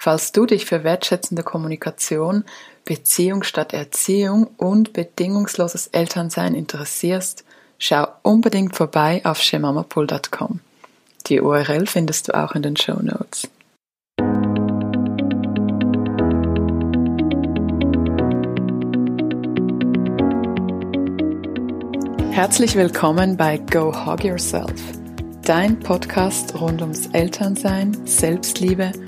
Falls du dich für wertschätzende Kommunikation, Beziehung statt Erziehung und bedingungsloses Elternsein interessierst, schau unbedingt vorbei auf shemamapool.com. Die URL findest du auch in den Show Notes. Herzlich willkommen bei Go Hog Yourself, dein Podcast rund ums Elternsein, Selbstliebe und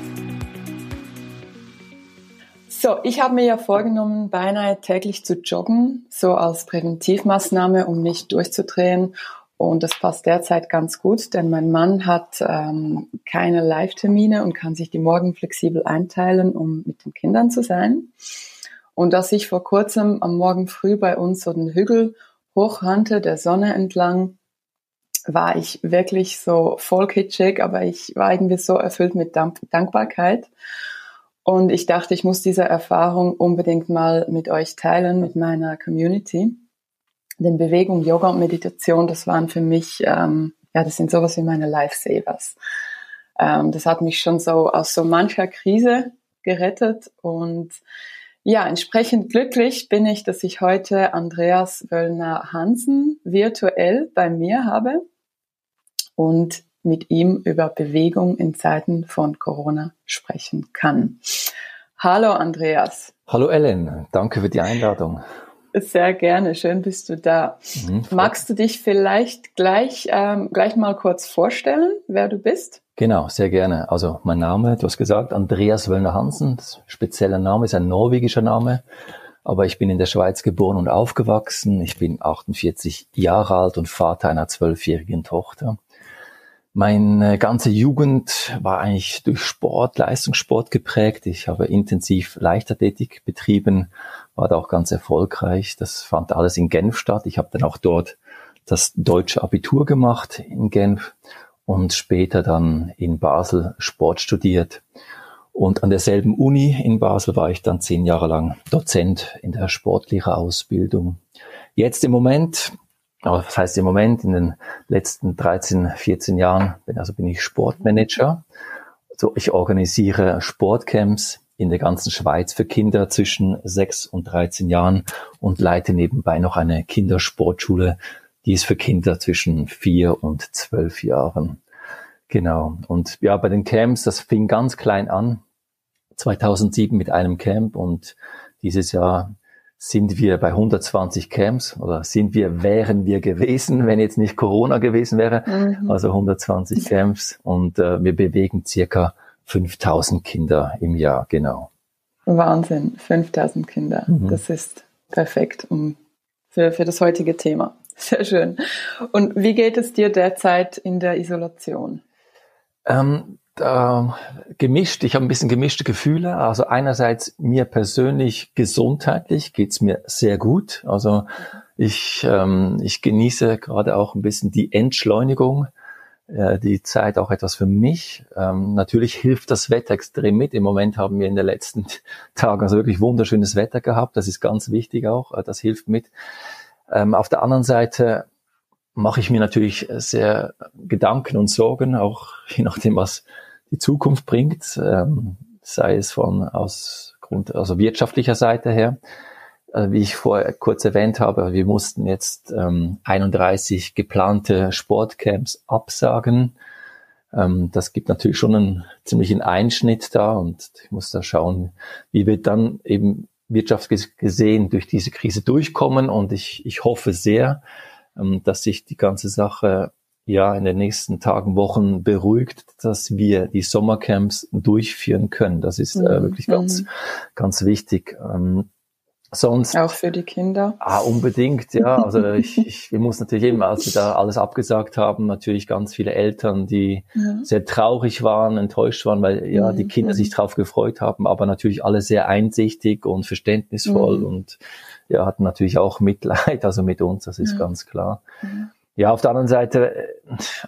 So, ich habe mir ja vorgenommen, beinahe täglich zu joggen, so als Präventivmaßnahme, um nicht durchzudrehen. Und das passt derzeit ganz gut, denn mein Mann hat ähm, keine Live-Termine und kann sich die Morgen flexibel einteilen, um mit den Kindern zu sein. Und dass ich vor kurzem am Morgen früh bei uns so den Hügel hochrannte, der Sonne entlang, war ich wirklich so voll kitschig, aber ich war irgendwie so erfüllt mit Dank Dankbarkeit. Und ich dachte, ich muss diese Erfahrung unbedingt mal mit euch teilen, mit meiner Community. Denn Bewegung, Yoga und Meditation, das waren für mich, ähm, ja, das sind sowas wie meine Lifesavers. Ähm, das hat mich schon so aus so mancher Krise gerettet und ja, entsprechend glücklich bin ich, dass ich heute Andreas Wöllner Hansen virtuell bei mir habe und mit ihm über Bewegung in Zeiten von Corona sprechen kann. Hallo Andreas. Hallo Ellen, danke für die Einladung. Sehr gerne, schön bist du da. Mhm, Magst du dich vielleicht gleich, ähm, gleich mal kurz vorstellen, wer du bist? Genau, sehr gerne. Also mein Name, du hast gesagt, Andreas Wöllner Hansen, das spezielle Name ist ein norwegischer Name, aber ich bin in der Schweiz geboren und aufgewachsen. Ich bin 48 Jahre alt und Vater einer zwölfjährigen Tochter. Meine ganze Jugend war eigentlich durch Sport, Leistungssport geprägt. Ich habe intensiv Leichtathletik betrieben, war da auch ganz erfolgreich. Das fand alles in Genf statt. Ich habe dann auch dort das deutsche Abitur gemacht in Genf und später dann in Basel Sport studiert. Und an derselben Uni in Basel war ich dann zehn Jahre lang Dozent in der Sportlehrerausbildung. Jetzt im Moment aber das heißt im Moment, in den letzten 13, 14 Jahren, also bin ich Sportmanager. Also ich organisiere Sportcamps in der ganzen Schweiz für Kinder zwischen 6 und 13 Jahren und leite nebenbei noch eine Kindersportschule, die ist für Kinder zwischen 4 und 12 Jahren. Genau. Und ja, bei den Camps, das fing ganz klein an. 2007 mit einem Camp und dieses Jahr sind wir bei 120 Camps oder sind wir, wären wir gewesen, wenn jetzt nicht Corona gewesen wäre. Mhm. Also 120 Camps und äh, wir bewegen circa 5000 Kinder im Jahr, genau. Wahnsinn, 5000 Kinder. Mhm. Das ist perfekt um, für, für das heutige Thema. Sehr schön. Und wie geht es dir derzeit in der Isolation? Ähm, äh, gemischt. Ich habe ein bisschen gemischte Gefühle. Also einerseits mir persönlich gesundheitlich geht's mir sehr gut. Also ich, ähm, ich genieße gerade auch ein bisschen die Entschleunigung, äh, die Zeit auch etwas für mich. Ähm, natürlich hilft das Wetter extrem mit. Im Moment haben wir in den letzten Tagen also wirklich wunderschönes Wetter gehabt. Das ist ganz wichtig auch. Äh, das hilft mit. Ähm, auf der anderen Seite mache ich mir natürlich sehr Gedanken und Sorgen, auch je nachdem, was die Zukunft bringt, ähm, sei es von aus Grund, also wirtschaftlicher Seite her. Äh, wie ich vorher kurz erwähnt habe, wir mussten jetzt ähm, 31 geplante Sportcamps absagen. Ähm, das gibt natürlich schon einen ziemlichen Einschnitt da und ich muss da schauen, wie wir dann eben wirtschaftlich gesehen durch diese Krise durchkommen und ich, ich hoffe sehr, dass sich die ganze Sache ja in den nächsten Tagen, Wochen beruhigt, dass wir die Sommercamps durchführen können. Das ist äh, mhm. wirklich ganz, mhm. ganz wichtig. Ähm, sonst auch für die Kinder. Ah, unbedingt, ja. Also ich, ich, ich muss natürlich eben, als wir da alles abgesagt haben, natürlich ganz viele Eltern, die ja. sehr traurig waren, enttäuscht waren, weil ja mhm. die Kinder sich drauf gefreut haben, aber natürlich alle sehr einsichtig und verständnisvoll mhm. und ja, hatten natürlich auch Mitleid, also mit uns, das ist ja. ganz klar. Mhm. Ja, auf der anderen Seite, äh,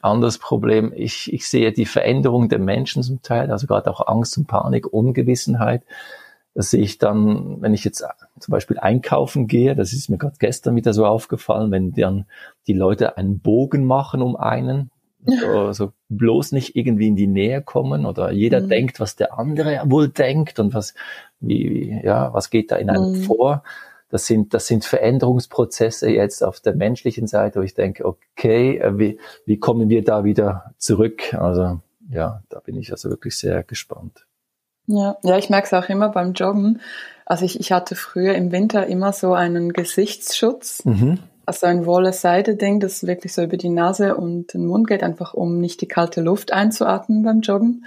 anderes Problem, ich, ich sehe die Veränderung der Menschen zum Teil, also gerade auch Angst und Panik, Ungewissenheit. Das sehe ich dann, wenn ich jetzt zum Beispiel einkaufen gehe, das ist mir gerade gestern wieder so aufgefallen, wenn dann die Leute einen Bogen machen um einen, so, so bloß nicht irgendwie in die Nähe kommen oder jeder mhm. denkt, was der andere wohl denkt und was, wie, ja, was geht da in einem mhm. vor. Das sind, das sind Veränderungsprozesse jetzt auf der menschlichen Seite, wo ich denke, okay, äh, wie, wie kommen wir da wieder zurück? Also, ja, da bin ich also wirklich sehr gespannt. Ja, ja, ich merke es auch immer beim Joggen. Also ich, ich hatte früher im Winter immer so einen Gesichtsschutz. Mhm. Also ein wolle Seide-Ding, das wirklich so über die Nase und den Mund geht, einfach um nicht die kalte Luft einzuatmen beim Joggen.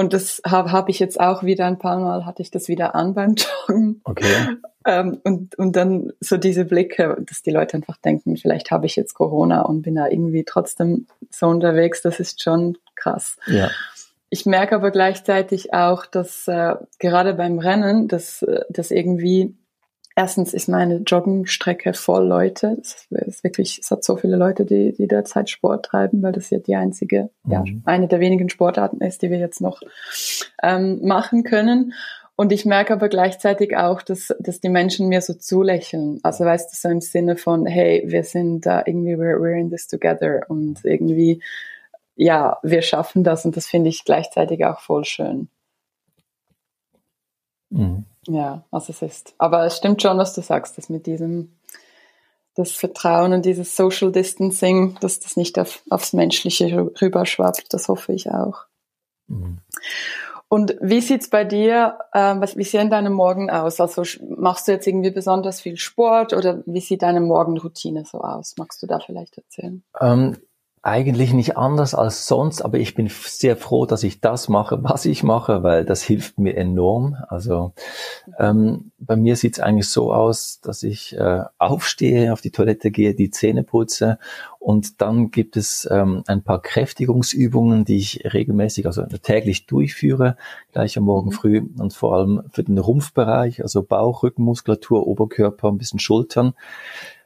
Und das habe hab ich jetzt auch wieder ein paar Mal, hatte ich das wieder an beim Joggen. Okay. Ähm, und, und dann so diese Blicke, dass die Leute einfach denken, vielleicht habe ich jetzt Corona und bin da irgendwie trotzdem so unterwegs, das ist schon krass. Ja. Ich merke aber gleichzeitig auch, dass äh, gerade beim Rennen, dass, äh, dass irgendwie erstens ist meine Joggingstrecke voll Leute. Es ist wirklich, es hat so viele Leute, die, die derzeit Sport treiben, weil das ja die einzige, mhm. ja, eine der wenigen Sportarten ist, die wir jetzt noch ähm, machen können. Und ich merke aber gleichzeitig auch, dass, dass die Menschen mir so zulächeln. Also weißt du, so im Sinne von, hey, wir sind da irgendwie, we're, we're in this together und irgendwie, ja, wir schaffen das und das finde ich gleichzeitig auch voll schön. Mhm. Ja, also es ist. Aber es stimmt schon, was du sagst, dass mit diesem das Vertrauen und dieses Social Distancing, dass das nicht auf, aufs Menschliche rüberschwappt, das hoffe ich auch. Mhm. Und wie sieht's bei dir, äh, was, wie sehen deine Morgen aus? Also machst du jetzt irgendwie besonders viel Sport oder wie sieht deine Morgenroutine so aus? Magst du da vielleicht erzählen? Ähm, eigentlich nicht anders als sonst, aber ich bin sehr froh, dass ich das mache, was ich mache, weil das hilft mir enorm. Also ähm, bei mir sieht es eigentlich so aus, dass ich äh, aufstehe, auf die Toilette gehe, die Zähne putze und dann gibt es ähm, ein paar Kräftigungsübungen, die ich regelmäßig, also täglich durchführe, gleich am Morgen mhm. früh und vor allem für den Rumpfbereich, also Bauch, Rückenmuskulatur, Oberkörper, ein bisschen Schultern.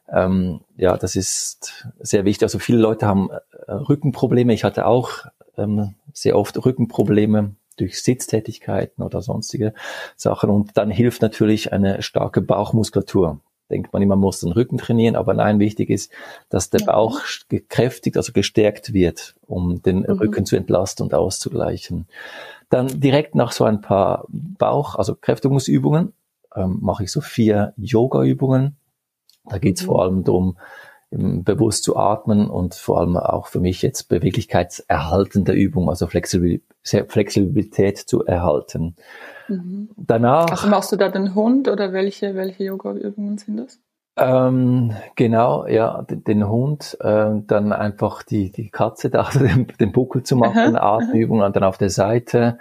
Ähm, ja, das ist sehr wichtig. Also viele Leute haben äh, Rückenprobleme. Ich hatte auch ähm, sehr oft Rückenprobleme durch Sitztätigkeiten oder sonstige Sachen. Und dann hilft natürlich eine starke Bauchmuskulatur. Denkt man immer, man muss den Rücken trainieren, aber nein, wichtig ist, dass der Bauch gekräftigt, also gestärkt wird, um den mhm. Rücken zu entlasten und auszugleichen. Dann direkt nach so ein paar Bauch, also Kräftigungsübungen, ähm, mache ich so vier Yoga-Übungen da geht es mhm. vor allem darum, bewusst zu atmen und vor allem auch für mich jetzt beweglichkeitserhaltende Übung, also Flexibilität zu erhalten. Mhm. Danach. Also machst du da den Hund oder welche, welche Yoga-Übungen sind das? Ähm, genau, ja, den, den Hund, äh, dann einfach die, die Katze da, also den, den Buckel zu machen, Atemübungen, dann auf der Seite,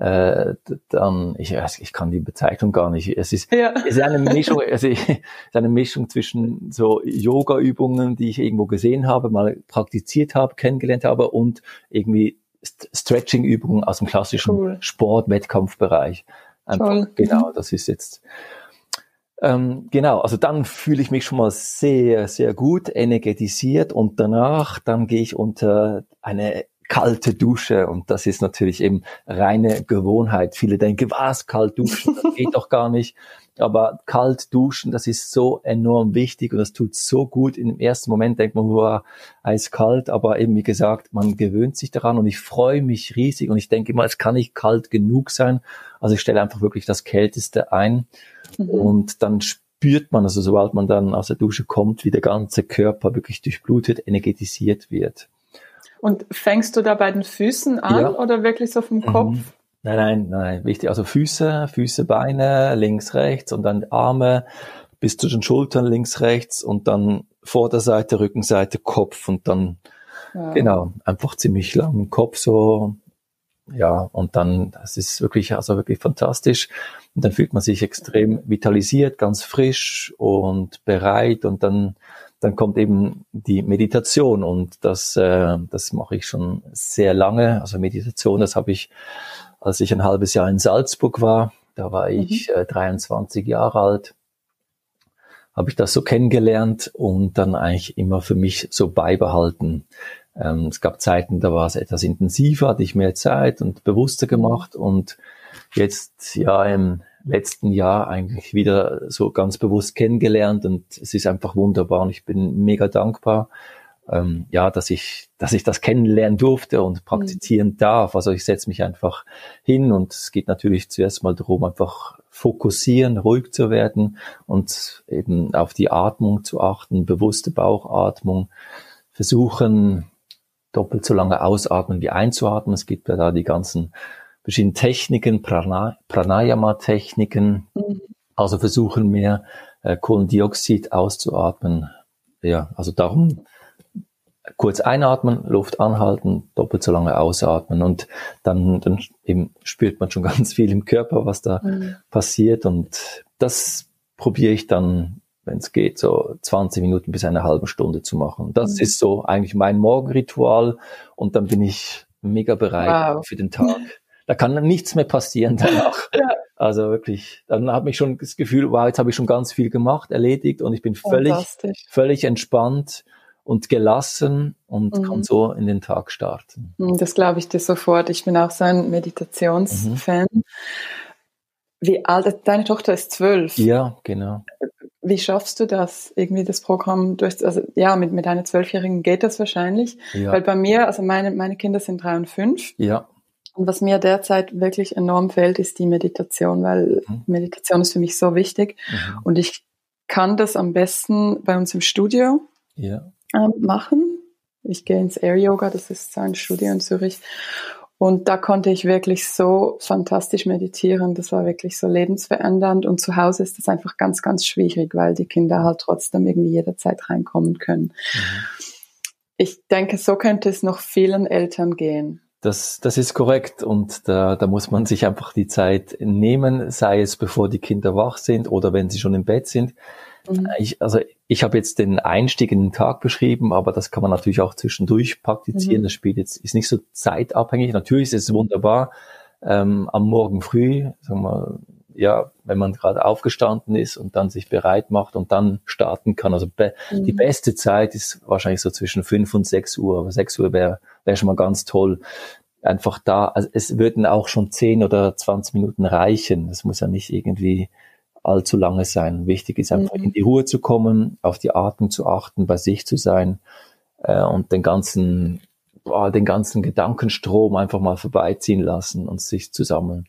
äh, dann, ich, ich kann die Bezeichnung gar nicht. Es ist, ja. es ist eine Mischung, also es ist eine Mischung zwischen so Yoga-Übungen, die ich irgendwo gesehen habe, mal praktiziert habe, kennengelernt habe und irgendwie Stretching-Übungen aus dem klassischen cool. Sport-Wettkampfbereich. Einfach, genau, mhm. das ist jetzt. Ähm, genau, also dann fühle ich mich schon mal sehr, sehr gut energetisiert und danach, dann gehe ich unter eine kalte Dusche und das ist natürlich eben reine Gewohnheit. Viele denken, was, kalt duschen, das geht doch gar nicht. Aber kalt duschen, das ist so enorm wichtig und das tut so gut. Im ersten Moment denkt man, wow, eiskalt, aber eben wie gesagt, man gewöhnt sich daran und ich freue mich riesig und ich denke immer, es kann nicht kalt genug sein. Also ich stelle einfach wirklich das Kälteste ein mhm. und dann spürt man, also sobald man dann aus der Dusche kommt, wie der ganze Körper wirklich durchblutet, energetisiert wird. Und fängst du da bei den Füßen an ja. oder wirklich so vom mhm. Kopf? Mhm. Nein, nein, nein, wichtig. Also Füße, Füße, Beine, links, rechts und dann Arme bis zu den Schultern links, rechts und dann Vorderseite, Rückenseite, Kopf und dann Ja. Genau, einfach ziemlich lang im Kopf so, ja, und dann, das ist wirklich, also wirklich fantastisch. Und dann fühlt man sich extrem vitalisiert, ganz frisch und bereit und dann, dann kommt eben die Meditation und das, äh, das mache ich schon sehr lange. Also Meditation, das habe ich, als ich ein halbes Jahr in Salzburg war, da war ich mhm. äh, 23 Jahre alt, habe ich das so kennengelernt und dann eigentlich immer für mich so beibehalten. Ähm, es gab Zeiten, da war es etwas intensiver, hatte ich mehr Zeit und bewusster gemacht und jetzt ja im letzten Jahr eigentlich wieder so ganz bewusst kennengelernt und es ist einfach wunderbar und ich bin mega dankbar, ähm, ja, dass ich, dass ich das kennenlernen durfte und praktizieren mhm. darf. Also ich setze mich einfach hin und es geht natürlich zuerst mal darum, einfach fokussieren, ruhig zu werden und eben auf die Atmung zu achten, bewusste Bauchatmung, versuchen doppelt so lange ausatmen wie einzuatmen. Es gibt ja da die ganzen verschiedenen Techniken, Prana Pranayama-Techniken. Mhm. Also versuchen mehr äh, Kohlendioxid auszuatmen. Ja, also darum kurz einatmen, Luft anhalten, doppelt so lange ausatmen und dann, dann eben spürt man schon ganz viel im Körper, was da mhm. passiert und das probiere ich dann, wenn es geht, so 20 Minuten bis eine halbe Stunde zu machen. Das mhm. ist so eigentlich mein Morgenritual und dann bin ich mega bereit wow. für den Tag. Da kann nichts mehr passieren danach. ja. Also wirklich, dann habe ich schon das Gefühl, wow, jetzt habe ich schon ganz viel gemacht, erledigt und ich bin völlig, völlig entspannt und gelassen und mhm. kann so in den Tag starten. Mhm, das glaube ich dir sofort. Ich bin auch so ein Meditationsfan. Mhm. Wie alt, deine Tochter ist zwölf. Ja, genau. Wie schaffst du das, irgendwie das Programm durch, also ja, mit, mit einer Zwölfjährigen geht das wahrscheinlich. Ja. Weil bei mir, also meine, meine Kinder sind drei und fünf. Ja. Und was mir derzeit wirklich enorm fällt, ist die Meditation, weil mhm. Meditation ist für mich so wichtig. Mhm. Und ich kann das am besten bei uns im Studio. Ja ähm, machen. Ich gehe ins Air Yoga, das ist ein Studio in Zürich. Und da konnte ich wirklich so fantastisch meditieren. Das war wirklich so lebensverändernd. Und zu Hause ist das einfach ganz, ganz schwierig, weil die Kinder halt trotzdem irgendwie jederzeit reinkommen können. Mhm. Ich denke, so könnte es noch vielen Eltern gehen. Das, das ist korrekt und da, da muss man sich einfach die Zeit nehmen, sei es bevor die Kinder wach sind oder wenn sie schon im Bett sind. Mhm. Ich, also ich habe jetzt den Einstieg in den Tag beschrieben, aber das kann man natürlich auch zwischendurch praktizieren. Mhm. Das Spiel jetzt ist nicht so zeitabhängig. Natürlich ist es wunderbar ähm, am Morgen früh, sagen wir, ja, wenn man gerade aufgestanden ist und dann sich bereit macht und dann starten kann. Also be mhm. die beste Zeit ist wahrscheinlich so zwischen fünf und sechs Uhr. Aber sechs Uhr wäre wär schon mal ganz toll. Einfach da, also es würden auch schon zehn oder zwanzig Minuten reichen. Das muss ja nicht irgendwie allzu lange sein. Wichtig ist einfach mhm. in die Ruhe zu kommen, auf die Atmung zu achten, bei sich zu sein äh, und den ganzen, boah, den ganzen Gedankenstrom einfach mal vorbeiziehen lassen und sich zu sammeln.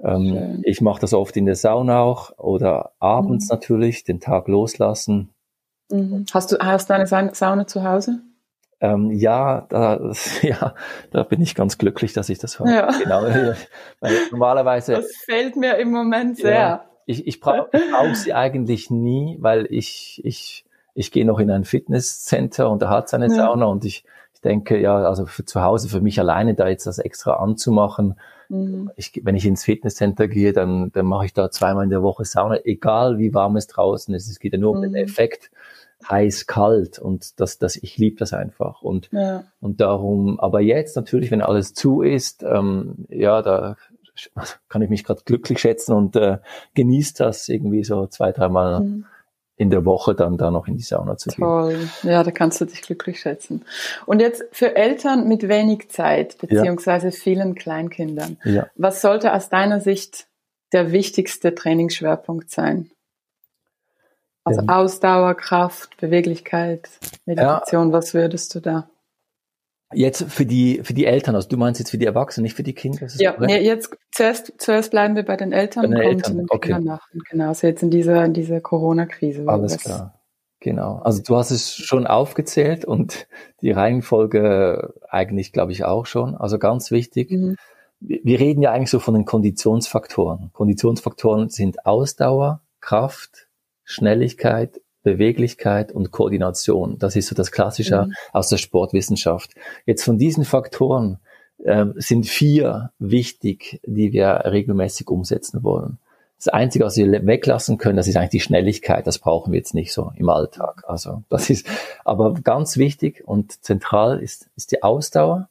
Ähm, ich mache das oft in der Sauna auch oder abends mhm. natürlich, den Tag loslassen. Mhm. Hast du hast du eine Sauna zu Hause? Ähm, ja, da, ja, da bin ich ganz glücklich, dass ich das habe. Ja. Genau. Weil normalerweise. Das fällt mir im Moment sehr. Ja, ich, ich brauche brauch sie eigentlich nie, weil ich, ich, ich gehe noch in ein Fitnesscenter und er hat seine ja. Sauna und ich, ich denke, ja, also für zu Hause, für mich alleine da jetzt das extra anzumachen, mhm. ich, wenn ich ins Fitnesscenter gehe, dann, dann mache ich da zweimal in der Woche Sauna, egal wie warm es draußen ist. Es geht ja nur um den mhm. Effekt heiß, kalt und das, das, ich liebe das einfach und, ja. und darum, aber jetzt natürlich, wenn alles zu ist, ähm, ja, da kann ich mich gerade glücklich schätzen und äh, genießt das irgendwie so zwei, dreimal mhm. In der Woche dann da noch in die Sauna zu gehen. Toll, ja, da kannst du dich glücklich schätzen. Und jetzt für Eltern mit wenig Zeit beziehungsweise ja. vielen Kleinkindern, ja. was sollte aus deiner Sicht der wichtigste Trainingsschwerpunkt sein? Also ja. Ausdauer, Kraft, Beweglichkeit, Meditation, was würdest du da? Jetzt für die, für die Eltern, also du meinst jetzt für die Erwachsenen, nicht für die Kinder? Ja, nee, jetzt zuerst, zuerst bleiben wir bei den Eltern und kommen zu den okay. Kindern nach. Genau, also jetzt in dieser, in dieser Corona-Krise. Alles klar. Genau. Also du hast es schon aufgezählt und die Reihenfolge eigentlich, glaube ich, auch schon. Also ganz wichtig. Mhm. Wir reden ja eigentlich so von den Konditionsfaktoren. Konditionsfaktoren sind Ausdauer, Kraft, Schnelligkeit Beweglichkeit und Koordination. Das ist so das Klassische mhm. aus der Sportwissenschaft. Jetzt von diesen Faktoren äh, sind vier wichtig, die wir regelmäßig umsetzen wollen. Das Einzige, was wir weglassen können, das ist eigentlich die Schnelligkeit. Das brauchen wir jetzt nicht so im Alltag. Also das ist aber ganz wichtig und zentral ist, ist die Ausdauer,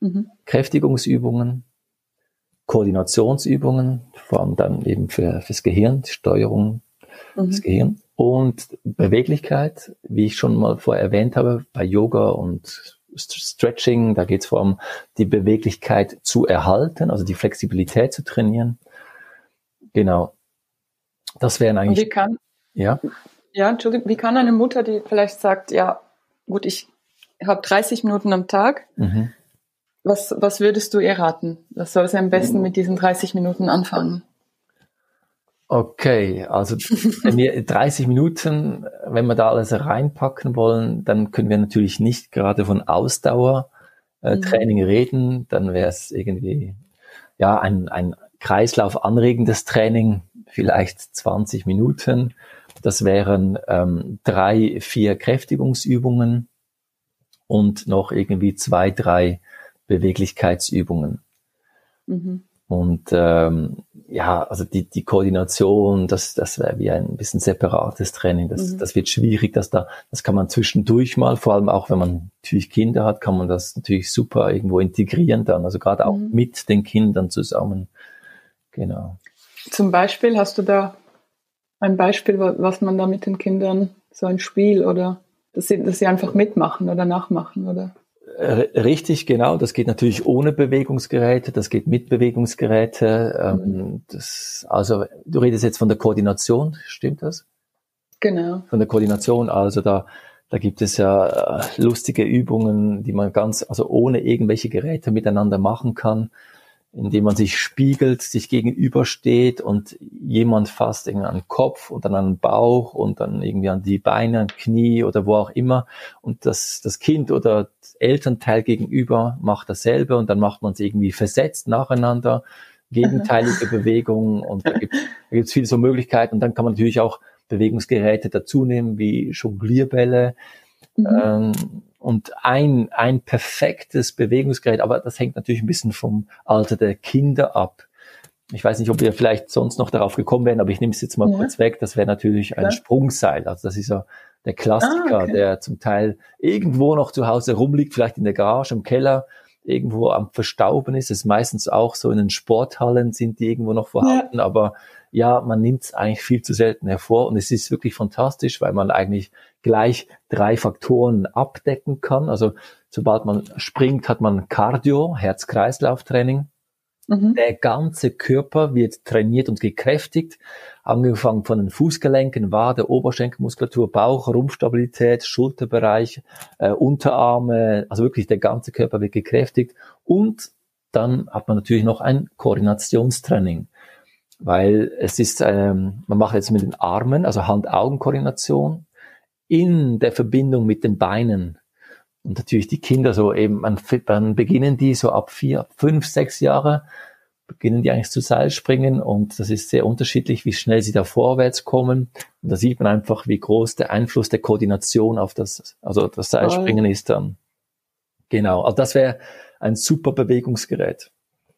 mhm. Kräftigungsübungen, Koordinationsübungen, vor allem dann eben für, fürs Gehirn, die Steuerung mhm. des Gehirns und Beweglichkeit, wie ich schon mal vorher erwähnt habe, bei Yoga und Stretching, da geht es vor allem die Beweglichkeit zu erhalten, also die Flexibilität zu trainieren. Genau. Das wären eigentlich. Wie kann, ja? Ja, Entschuldigung, wie kann eine Mutter, die vielleicht sagt, ja, gut, ich habe 30 Minuten am Tag, mhm. was, was würdest du ihr raten? Was soll sie am besten mit diesen 30 Minuten anfangen? Okay, also wenn wir 30 Minuten, wenn wir da alles reinpacken wollen, dann können wir natürlich nicht gerade von Ausdauertraining äh, mhm. reden. Dann wäre es irgendwie ja ein, ein Kreislauf anregendes Training, vielleicht 20 Minuten. Das wären ähm, drei, vier Kräftigungsübungen und noch irgendwie zwei, drei Beweglichkeitsübungen. Mhm. Und ähm, ja, also die, die Koordination, das, das wäre wie ein bisschen separates Training. Das, mhm. das wird schwierig, dass da, das kann man zwischendurch mal, vor allem auch wenn man natürlich Kinder hat, kann man das natürlich super irgendwo integrieren dann. Also gerade auch mhm. mit den Kindern zusammen. Genau. Zum Beispiel hast du da ein Beispiel, was man da mit den Kindern so ein Spiel oder dass sie, dass sie einfach mitmachen oder nachmachen oder? Richtig, genau. Das geht natürlich ohne Bewegungsgeräte, das geht mit Bewegungsgeräte. Ähm. Das, also du redest jetzt von der Koordination, stimmt das? Genau. Von der Koordination, also da, da gibt es ja äh, lustige Übungen, die man ganz, also ohne irgendwelche Geräte miteinander machen kann indem man sich spiegelt, sich gegenübersteht und jemand fasst irgendwie an den Kopf und dann an den Bauch und dann irgendwie an die Beine, an Knie oder wo auch immer. Und das, das Kind oder das Elternteil gegenüber macht dasselbe und dann macht man es irgendwie versetzt nacheinander, gegenteilige Bewegungen und da gibt es viele so Möglichkeiten. Und dann kann man natürlich auch Bewegungsgeräte dazu nehmen wie Jonglierbälle, mhm. ähm, und ein, ein perfektes Bewegungsgerät, aber das hängt natürlich ein bisschen vom Alter der Kinder ab. Ich weiß nicht, ob wir vielleicht sonst noch darauf gekommen wären, aber ich nehme es jetzt mal ja. kurz weg. Das wäre natürlich ein ja. Sprungseil. Also das ist ja der Klassiker, ah, okay. der zum Teil irgendwo noch zu Hause rumliegt, vielleicht in der Garage, im Keller, irgendwo am Verstauben ist. Es ist meistens auch so in den Sporthallen sind die irgendwo noch vorhanden, ja. aber ja, man nimmt es eigentlich viel zu selten hervor und es ist wirklich fantastisch, weil man eigentlich gleich drei Faktoren abdecken kann. Also sobald man springt, hat man Cardio, Herz-Kreislauf-Training. Mhm. Der ganze Körper wird trainiert und gekräftigt, angefangen von den Fußgelenken, Wade, Oberschenkelmuskulatur, Bauch, Rumpfstabilität, Schulterbereich, äh, Unterarme, also wirklich der ganze Körper wird gekräftigt und dann hat man natürlich noch ein Koordinationstraining weil es ist, ähm, man macht jetzt mit den Armen, also Hand-Augen-Koordination in der Verbindung mit den Beinen. Und natürlich die Kinder so eben, man, dann beginnen die so ab vier, fünf, sechs Jahre, beginnen die eigentlich zu Seilspringen und das ist sehr unterschiedlich, wie schnell sie da vorwärts kommen. Und da sieht man einfach, wie groß der Einfluss der Koordination auf das, also das Seilspringen ist dann. Genau, also das wäre ein super Bewegungsgerät.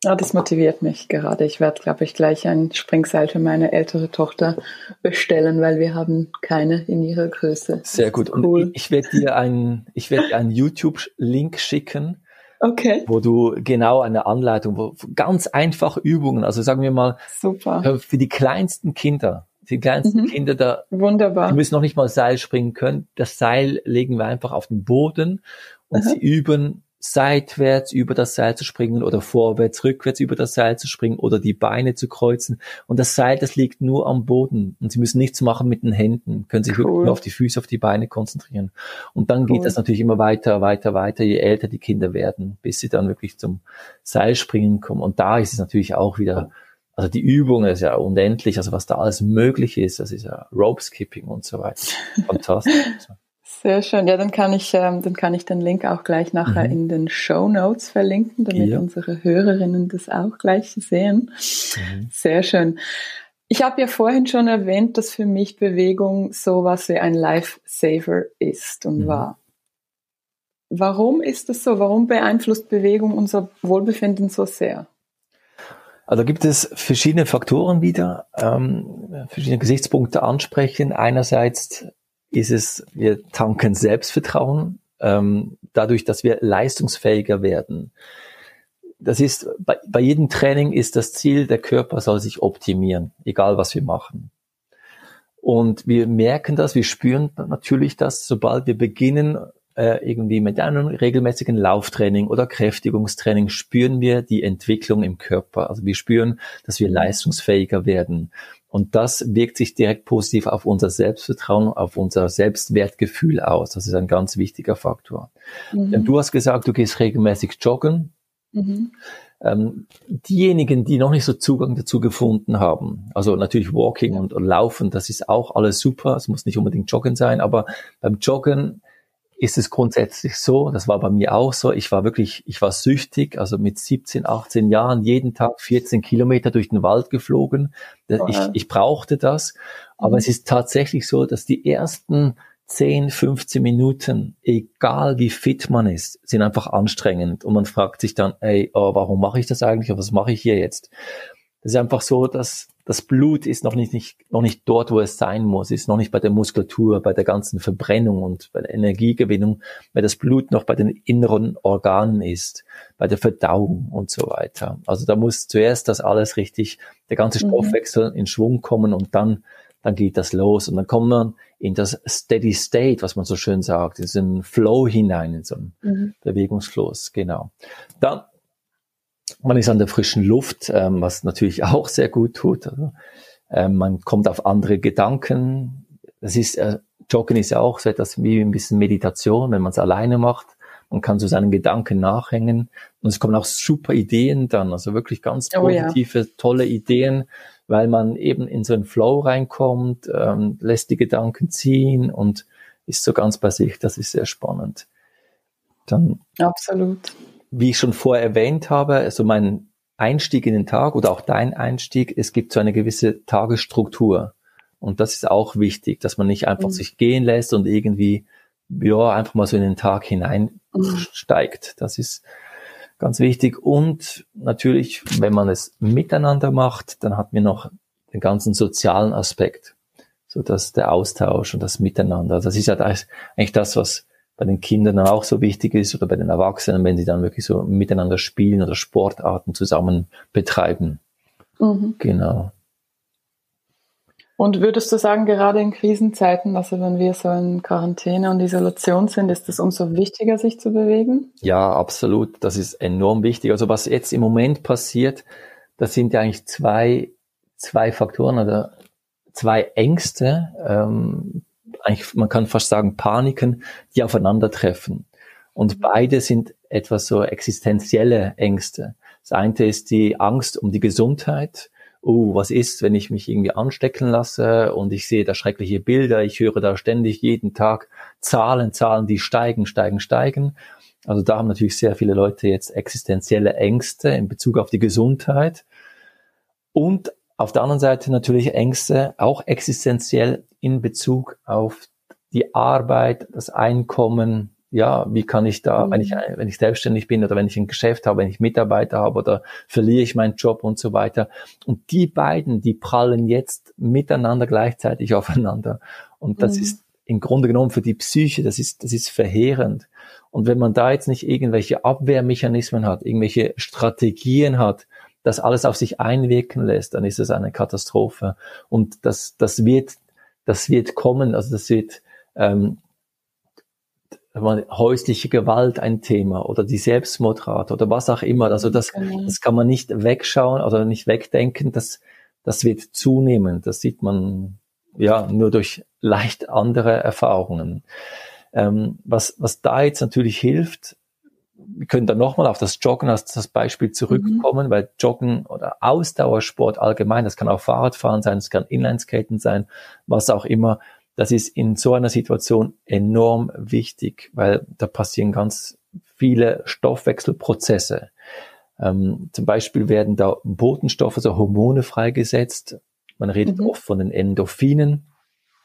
Ja, das motiviert mich gerade. Ich werde, glaube ich, gleich ein Springseil für meine ältere Tochter bestellen, weil wir haben keine in ihrer Größe. Sehr gut. Cool. Und ich werde dir einen, ich werde einen YouTube-Link schicken. Okay. Wo du genau eine Anleitung, wo ganz einfache Übungen, also sagen wir mal, super. Für die kleinsten Kinder, die kleinsten mhm. Kinder da, wunderbar. Die müssen noch nicht mal Seil springen können. Das Seil legen wir einfach auf den Boden und Aha. sie üben seitwärts über das Seil zu springen oder vorwärts, rückwärts über das Seil zu springen oder die Beine zu kreuzen. Und das Seil, das liegt nur am Boden und Sie müssen nichts machen mit den Händen, können sich cool. wirklich nur auf die Füße, auf die Beine konzentrieren. Und dann cool. geht das natürlich immer weiter, weiter, weiter, je älter die Kinder werden, bis sie dann wirklich zum Seilspringen kommen. Und da ist es natürlich auch wieder also die Übung ist ja unendlich, also was da alles möglich ist, das ist ja Rope Skipping und so weiter. Fantastisch. Sehr schön. Ja, dann kann ich, ähm, dann kann ich den Link auch gleich nachher mhm. in den Show Notes verlinken, damit ja. unsere Hörerinnen das auch gleich sehen. Mhm. Sehr schön. Ich habe ja vorhin schon erwähnt, dass für mich Bewegung sowas wie ein Lifesaver ist und mhm. war. Warum ist das so? Warum beeinflusst Bewegung unser Wohlbefinden so sehr? Also gibt es verschiedene Faktoren wieder, ähm, verschiedene Gesichtspunkte ansprechen. Einerseits ist es, wir tanken Selbstvertrauen, ähm, dadurch, dass wir leistungsfähiger werden. Das ist, bei, bei jedem Training ist das Ziel, der Körper soll sich optimieren, egal was wir machen. Und wir merken das, wir spüren natürlich das, sobald wir beginnen, äh, irgendwie mit einem regelmäßigen Lauftraining oder Kräftigungstraining spüren wir die Entwicklung im Körper. Also wir spüren, dass wir leistungsfähiger werden. Und das wirkt sich direkt positiv auf unser Selbstvertrauen, auf unser Selbstwertgefühl aus. Das ist ein ganz wichtiger Faktor. Mhm. Du hast gesagt, du gehst regelmäßig joggen. Mhm. Ähm, diejenigen, die noch nicht so Zugang dazu gefunden haben, also natürlich Walking und, und Laufen, das ist auch alles super. Es muss nicht unbedingt Joggen sein, aber beim Joggen ist es grundsätzlich so, das war bei mir auch so, ich war wirklich, ich war süchtig, also mit 17, 18 Jahren jeden Tag 14 Kilometer durch den Wald geflogen. Ich, ich brauchte das, aber mhm. es ist tatsächlich so, dass die ersten 10, 15 Minuten, egal wie fit man ist, sind einfach anstrengend und man fragt sich dann, ey, oh, warum mache ich das eigentlich und was mache ich hier jetzt? Das ist einfach so, dass das Blut ist noch nicht, nicht, noch nicht dort, wo es sein muss, ist noch nicht bei der Muskulatur, bei der ganzen Verbrennung und bei der Energiegewinnung, weil das Blut noch bei den inneren Organen ist, bei der Verdauung und so weiter. Also da muss zuerst das alles richtig, der ganze mhm. Stoffwechsel mhm. in Schwung kommen und dann, dann geht das los und dann kommt man in das Steady State, was man so schön sagt, in so einen Flow hinein, in so einen mhm. Bewegungsfluss, genau. Dann man ist an der frischen Luft, ähm, was natürlich auch sehr gut tut. Also, ähm, man kommt auf andere Gedanken. Das ist, äh, Joggen ist ja auch so etwas wie ein bisschen Meditation, wenn man es alleine macht. Man kann so seinen Gedanken nachhängen und es kommen auch super Ideen dann, also wirklich ganz positive, oh, ja. tolle Ideen, weil man eben in so einen Flow reinkommt, ähm, lässt die Gedanken ziehen und ist so ganz bei sich. Das ist sehr spannend. Dann Absolut wie ich schon vorher erwähnt habe, also mein Einstieg in den Tag oder auch dein Einstieg, es gibt so eine gewisse Tagesstruktur. Und das ist auch wichtig, dass man nicht einfach mhm. sich gehen lässt und irgendwie, ja, einfach mal so in den Tag hineinsteigt. Mhm. Das ist ganz wichtig. Und natürlich, wenn man es miteinander macht, dann hat man noch den ganzen sozialen Aspekt. So dass der Austausch und das Miteinander. Das ist ja eigentlich das, was bei den Kindern dann auch so wichtig ist oder bei den Erwachsenen, wenn sie dann wirklich so miteinander spielen oder Sportarten zusammen betreiben. Mhm. Genau. Und würdest du sagen, gerade in Krisenzeiten, also wenn wir so in Quarantäne und Isolation sind, ist es umso wichtiger, sich zu bewegen? Ja, absolut. Das ist enorm wichtig. Also was jetzt im Moment passiert, das sind ja eigentlich zwei, zwei Faktoren oder zwei Ängste, ähm, eigentlich, man kann fast sagen, Paniken, die aufeinandertreffen. Und mhm. beide sind etwas so existenzielle Ängste. Das eine ist die Angst um die Gesundheit. Oh, was ist, wenn ich mich irgendwie anstecken lasse und ich sehe da schreckliche Bilder, ich höre da ständig jeden Tag Zahlen, Zahlen, die steigen, steigen, steigen. Also da haben natürlich sehr viele Leute jetzt existenzielle Ängste in Bezug auf die Gesundheit. Und auf der anderen Seite natürlich Ängste, auch existenziell in Bezug auf die Arbeit, das Einkommen. Ja, wie kann ich da, mhm. wenn ich, wenn ich selbstständig bin oder wenn ich ein Geschäft habe, wenn ich Mitarbeiter habe oder verliere ich meinen Job und so weiter. Und die beiden, die prallen jetzt miteinander gleichzeitig aufeinander. Und das mhm. ist im Grunde genommen für die Psyche, das ist, das ist verheerend. Und wenn man da jetzt nicht irgendwelche Abwehrmechanismen hat, irgendwelche Strategien hat, das alles auf sich einwirken lässt, dann ist es eine Katastrophe. Und das, das wird, das wird kommen, also das wird ähm, häusliche Gewalt ein Thema oder die Selbstmordrate oder was auch immer. Also das, genau. das kann man nicht wegschauen oder nicht wegdenken. Das, das wird zunehmen. Das sieht man ja nur durch leicht andere Erfahrungen. Ähm, was, was da jetzt natürlich hilft, wir können dann nochmal auf das Joggen als das Beispiel zurückkommen, mhm. weil Joggen oder Ausdauersport allgemein, das kann auch Fahrradfahren sein, das kann Inlineskaten sein, was auch immer, das ist in so einer Situation enorm wichtig, weil da passieren ganz viele Stoffwechselprozesse. Ähm, zum Beispiel werden da Botenstoffe, also Hormone freigesetzt, Man redet mhm. oft von den Endorphinen.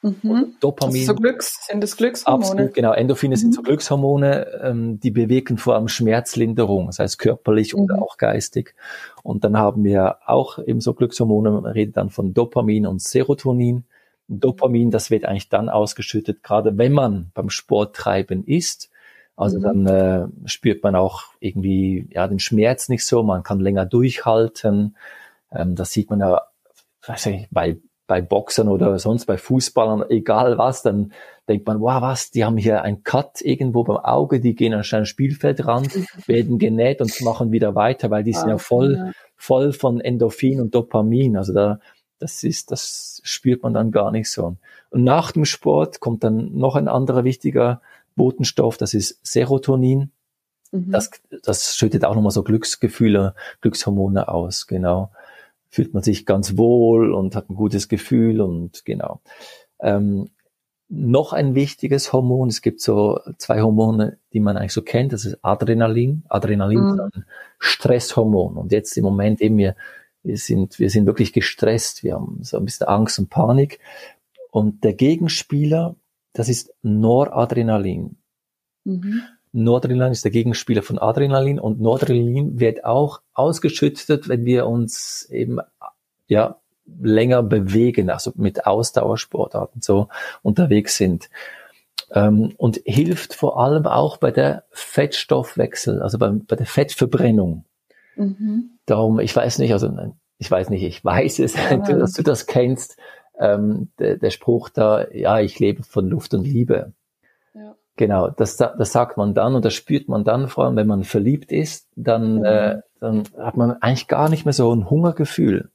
Mhm. Dopamin. Also so Glücks, sind das Glückshormone? Absolut, genau. Endorphine mhm. sind so Glückshormone, ähm, die bewirken vor allem Schmerzlinderung, das heißt körperlich mhm. oder auch geistig. Und dann haben wir auch eben so Glückshormone, man redet dann von Dopamin und Serotonin. Dopamin, das wird eigentlich dann ausgeschüttet, gerade wenn man beim Sport treiben ist. Also mhm. dann äh, spürt man auch irgendwie ja den Schmerz nicht so, man kann länger durchhalten. Ähm, das sieht man ja, weiß ich, bei bei Boxern oder sonst bei Fußballern, egal was, dann denkt man, wow, was, die haben hier ein Cut irgendwo beim Auge, die gehen an ein Spielfeldrand, werden genäht und machen wieder weiter, weil die sind ja voll, voll von Endorphin und Dopamin. Also da, das ist, das spürt man dann gar nicht so. Und nach dem Sport kommt dann noch ein anderer wichtiger Botenstoff, das ist Serotonin. Mhm. Das, das schüttet auch nochmal so Glücksgefühle, Glückshormone aus, genau. Fühlt man sich ganz wohl und hat ein gutes Gefühl und genau. Ähm, noch ein wichtiges Hormon, es gibt so zwei Hormone, die man eigentlich so kennt, das ist Adrenalin. Adrenalin mhm. ist ein Stresshormon. Und jetzt im Moment eben wir, wir sind, wir sind wirklich gestresst, wir haben so ein bisschen Angst und Panik. Und der Gegenspieler, das ist Noradrenalin. Mhm. Noradrenalin ist der Gegenspieler von Adrenalin und Noradrenalin wird auch ausgeschüttet, wenn wir uns eben ja länger bewegen, also mit Ausdauersportarten so unterwegs sind. Ähm, und hilft vor allem auch bei der Fettstoffwechsel, also bei, bei der Fettverbrennung. Mhm. Darum, ich weiß nicht, also ich weiß nicht, ich weiß es, ja. dass du das kennst, ähm, der, der Spruch da, ja, ich lebe von Luft und Liebe. Genau, das, das sagt man dann und das spürt man dann, vor allem wenn man verliebt ist, dann, mhm. äh, dann hat man eigentlich gar nicht mehr so ein Hungergefühl,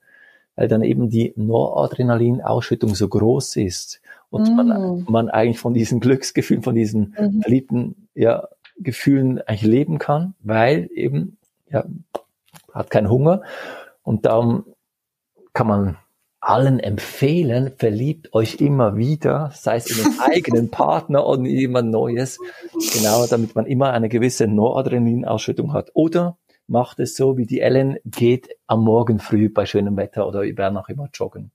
weil dann eben die Noradrenalinausschüttung so groß ist und mhm. man, man eigentlich von diesen Glücksgefühlen, von diesen mhm. verliebten ja, Gefühlen eigentlich leben kann, weil eben ja, hat keinen Hunger und darum kann man allen empfehlen, verliebt euch immer wieder, sei es in den eigenen Partner oder in jemand Neues, genau, damit man immer eine gewisse Noradrenalinausschüttung hat. Oder macht es so, wie die Ellen geht am Morgen früh bei schönem Wetter oder über noch immer joggen.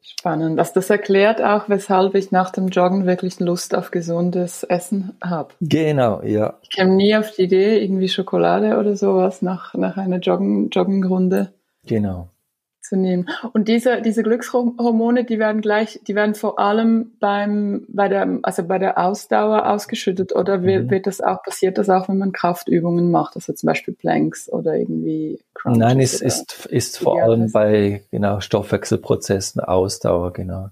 Spannend. Also das erklärt auch, weshalb ich nach dem Joggen wirklich Lust auf gesundes Essen habe. Genau, ja. Ich käme nie auf die Idee, irgendwie Schokolade oder sowas nach, nach einer Joggen, Joggenrunde. Genau zu nehmen. Und diese, diese Glückshormone, die werden gleich, die werden vor allem beim, bei der, also bei der Ausdauer ausgeschüttet oder wird, mhm. wird das auch, passiert das auch, wenn man Kraftübungen macht, also zum Beispiel Planks oder irgendwie Crunches Nein, es ist, ist vor allem bei, genau, Stoffwechselprozessen Ausdauer, genau.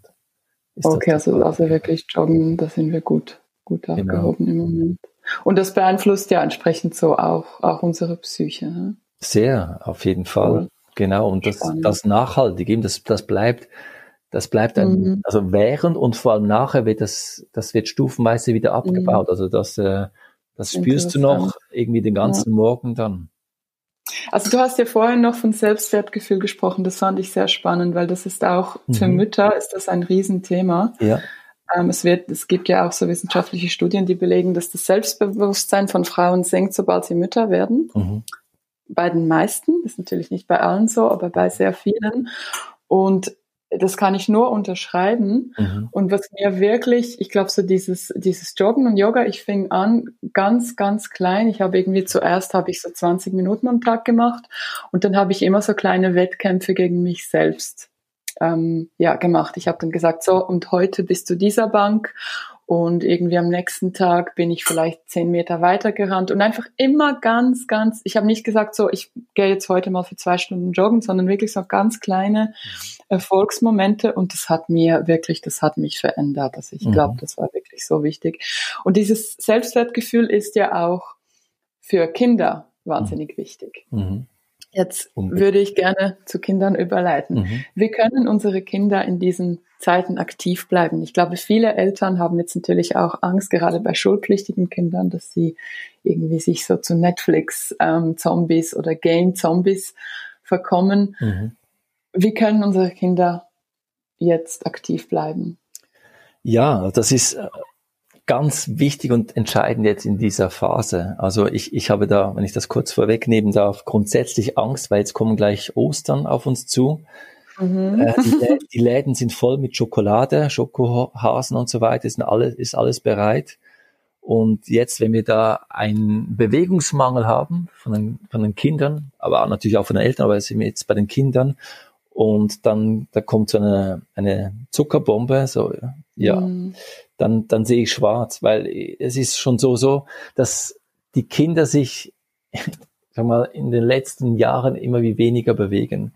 Ist okay, also, also wirklich joggen, da sind wir gut, gut genau. aufgehoben genau. im Moment. Und das beeinflusst ja entsprechend so auch, auch unsere Psyche. Ne? Sehr, auf jeden Fall. Cool. Genau, und das, das nachhaltig, eben, das, das bleibt, das bleibt ein, mhm. also während und vor allem nachher wird das, das wird stufenweise wieder mhm. abgebaut. Mhm. Also das, äh, das spürst du noch irgendwie den ganzen ja. Morgen dann. Also du hast ja vorhin noch von Selbstwertgefühl gesprochen, das fand ich sehr spannend, weil das ist auch mhm. für Mütter ist das ein Riesenthema. Ja. Ähm, es wird, es gibt ja auch so wissenschaftliche Studien, die belegen, dass das Selbstbewusstsein von Frauen sinkt, sobald sie Mütter werden. Mhm bei den meisten, das ist natürlich nicht bei allen so, aber bei sehr vielen. Und das kann ich nur unterschreiben. Mhm. Und was mir wirklich, ich glaube, so dieses, dieses Joggen und Yoga, ich fing an ganz, ganz klein. Ich habe irgendwie zuerst habe ich so 20 Minuten am Tag gemacht und dann habe ich immer so kleine Wettkämpfe gegen mich selbst ähm, ja gemacht. Ich habe dann gesagt, so und heute bist du dieser Bank und irgendwie am nächsten Tag bin ich vielleicht zehn Meter weiter gerannt und einfach immer ganz, ganz, ich habe nicht gesagt, so, ich gehe jetzt heute mal für zwei Stunden joggen, sondern wirklich so ganz kleine mhm. Erfolgsmomente und das hat mir wirklich, das hat mich verändert. Also ich glaube, mhm. das war wirklich so wichtig. Und dieses Selbstwertgefühl ist ja auch für Kinder wahnsinnig mhm. wichtig. Mhm. Jetzt Unbedingt. würde ich gerne zu Kindern überleiten. Mhm. Wir können unsere Kinder in diesen Zeiten aktiv bleiben. Ich glaube, viele Eltern haben jetzt natürlich auch Angst, gerade bei schulpflichtigen Kindern, dass sie irgendwie sich so zu Netflix-Zombies ähm, oder Game-Zombies verkommen. Mhm. Wie können unsere Kinder jetzt aktiv bleiben? Ja, das ist äh, ganz wichtig und entscheidend jetzt in dieser Phase. Also ich, ich habe da, wenn ich das kurz vorwegnehmen darf, grundsätzlich Angst, weil jetzt kommen gleich Ostern auf uns zu. Mhm. Äh, die, Lä die, Läden sind voll mit Schokolade, Schokohasen und so weiter, ist alles, ist alles bereit. Und jetzt, wenn wir da einen Bewegungsmangel haben von den, von den Kindern, aber natürlich auch von den Eltern, aber sind wir jetzt bei den Kindern und dann da kommt so eine, eine Zuckerbombe, so ja, mhm. Dann, dann sehe ich schwarz, weil es ist schon so so, dass die Kinder sich sag mal, in den letzten Jahren immer wie weniger bewegen.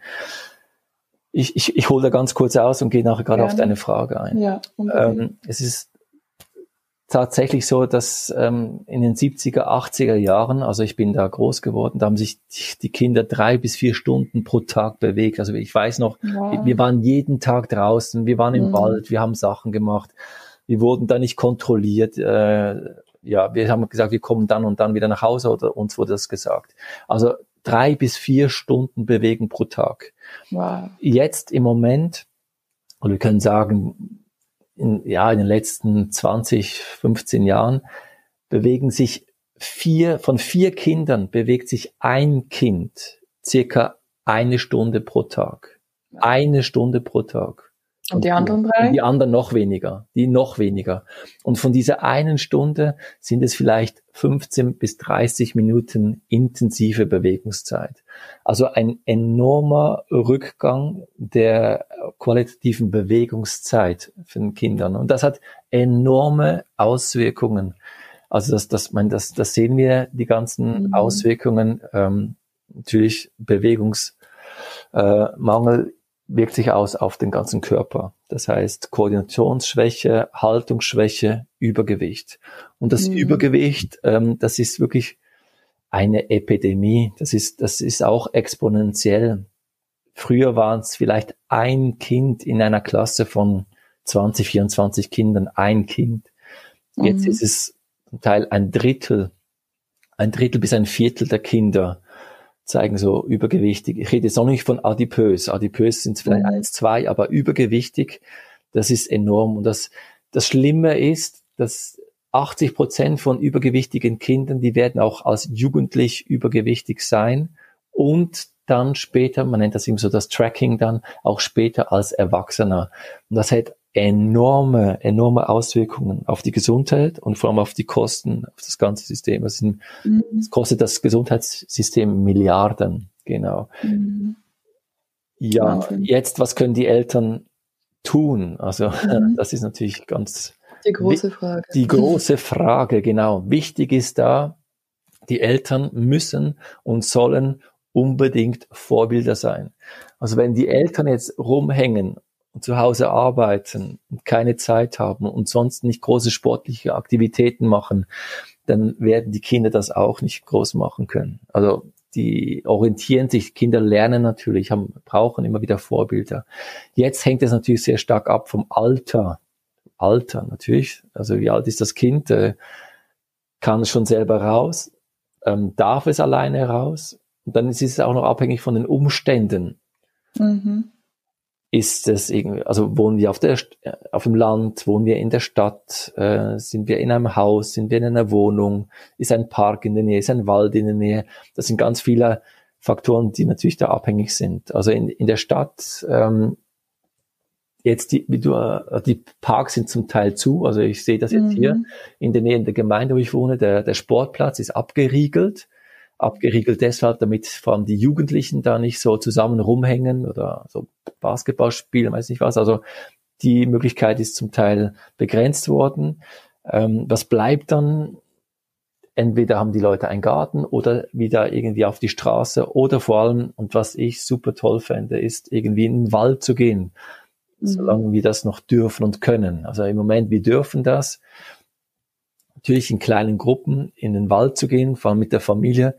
Ich, ich, ich hole da ganz kurz aus und gehe nachher gerade auf deine Frage ein. Ja, ähm, es ist tatsächlich so, dass ähm, in den 70er, 80er Jahren, also ich bin da groß geworden, da haben sich die Kinder drei bis vier Stunden pro Tag bewegt. Also ich weiß noch, wow. wir waren jeden Tag draußen, wir waren im mhm. Wald, wir haben Sachen gemacht, wir wurden da nicht kontrolliert. Äh, ja, wir haben gesagt, wir kommen dann und dann wieder nach Hause oder uns wurde das gesagt. Also drei bis vier Stunden bewegen pro Tag. Wow. Jetzt im Moment, oder wir können sagen, in, ja, in den letzten 20, 15 Jahren bewegen sich vier, von vier Kindern bewegt sich ein Kind circa eine Stunde pro Tag. Eine Stunde pro Tag. Und die anderen drei? Und die anderen noch weniger, die noch weniger. Und von dieser einen Stunde sind es vielleicht 15 bis 30 Minuten intensive Bewegungszeit. Also ein enormer Rückgang der qualitativen Bewegungszeit für den Kindern. Und das hat enorme Auswirkungen. Also das, das, mein, das, das sehen wir, die ganzen mhm. Auswirkungen. Ähm, natürlich Bewegungsmangel äh, wirkt sich aus auf den ganzen Körper. Das heißt Koordinationsschwäche, Haltungsschwäche, Übergewicht. Und das mhm. Übergewicht, ähm, das ist wirklich eine Epidemie. Das ist, das ist auch exponentiell. Früher waren es vielleicht ein Kind in einer Klasse von 20, 24 Kindern, ein Kind. Jetzt mhm. ist es zum Teil ein Drittel, ein Drittel bis ein Viertel der Kinder zeigen so übergewichtig. Ich rede jetzt noch nicht von adipös. Adipös sind vielleicht mhm. eins, zwei, aber übergewichtig, das ist enorm. Und das, das Schlimme ist, dass 80 Prozent von übergewichtigen Kindern, die werden auch als jugendlich übergewichtig sein und dann später, man nennt das eben so das Tracking dann, auch später als Erwachsener. Und das hat enorme, enorme Auswirkungen auf die Gesundheit und vor allem auf die Kosten, auf das ganze System. Es, sind, mhm. es kostet das Gesundheitssystem Milliarden, genau. Mhm. Ja, Wahnsinn. jetzt, was können die Eltern tun? Also, mhm. das ist natürlich ganz die große Frage. Die große Frage, genau. Wichtig ist da, die Eltern müssen und sollen unbedingt Vorbilder sein. Also wenn die Eltern jetzt rumhängen und zu Hause arbeiten und keine Zeit haben und sonst nicht große sportliche Aktivitäten machen, dann werden die Kinder das auch nicht groß machen können. Also die orientieren sich, Kinder lernen natürlich, haben, brauchen immer wieder Vorbilder. Jetzt hängt es natürlich sehr stark ab vom Alter. Alter natürlich. Also wie alt ist das Kind? Äh, kann es schon selber raus? Ähm, darf es alleine raus? Und dann ist es auch noch abhängig von den Umständen. Mhm ist es irgendwie, also wohnen wir auf der auf dem Land, wohnen wir in der Stadt, äh, sind wir in einem Haus, sind wir in einer Wohnung, ist ein Park in der Nähe, ist ein Wald in der Nähe. Das sind ganz viele Faktoren, die natürlich da abhängig sind. Also in, in der Stadt ähm, jetzt die, wie du, äh, die Parks sind zum Teil zu. Also ich sehe das jetzt mhm. hier in der Nähe der Gemeinde, wo ich wohne. Der, der Sportplatz ist abgeriegelt abgeriegelt deshalb, damit vor allem die Jugendlichen da nicht so zusammen rumhängen oder so Basketball spielen, weiß nicht was. Also die Möglichkeit ist zum Teil begrenzt worden. Ähm, was bleibt dann? Entweder haben die Leute einen Garten oder wieder irgendwie auf die Straße oder vor allem, und was ich super toll fände, ist irgendwie in den Wald zu gehen, mhm. solange wir das noch dürfen und können. Also im Moment, wir dürfen das natürlich in kleinen Gruppen in den Wald zu gehen, vor allem mit der Familie.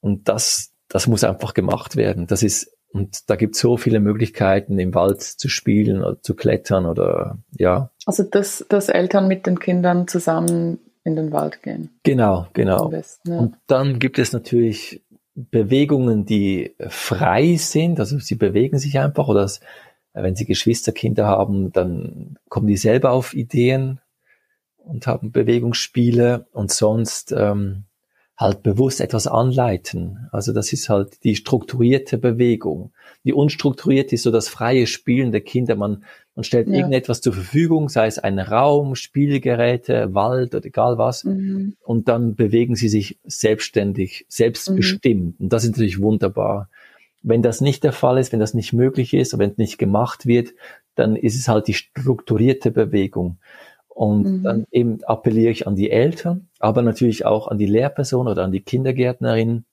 Und das, das muss einfach gemacht werden. Das ist, und da gibt es so viele Möglichkeiten, im Wald zu spielen oder zu klettern oder ja. Also dass, dass Eltern mit den Kindern zusammen in den Wald gehen. Genau, genau. Besten, ja. Und dann gibt es natürlich Bewegungen, die frei sind, also sie bewegen sich einfach oder das, wenn sie Geschwisterkinder haben, dann kommen die selber auf Ideen und haben Bewegungsspiele und sonst ähm, halt bewusst etwas anleiten. Also das ist halt die strukturierte Bewegung. Die unstrukturierte ist so das freie Spielen der Kinder. Man, man stellt ja. irgendetwas zur Verfügung, sei es ein Raum, Spielgeräte, Wald oder egal was. Mhm. Und dann bewegen sie sich selbstständig, selbstbestimmt. Mhm. Und das ist natürlich wunderbar. Wenn das nicht der Fall ist, wenn das nicht möglich ist, wenn es nicht gemacht wird, dann ist es halt die strukturierte Bewegung. Und mhm. dann eben appelliere ich an die Eltern, aber natürlich auch an die Lehrperson oder an die Kindergärtnerin,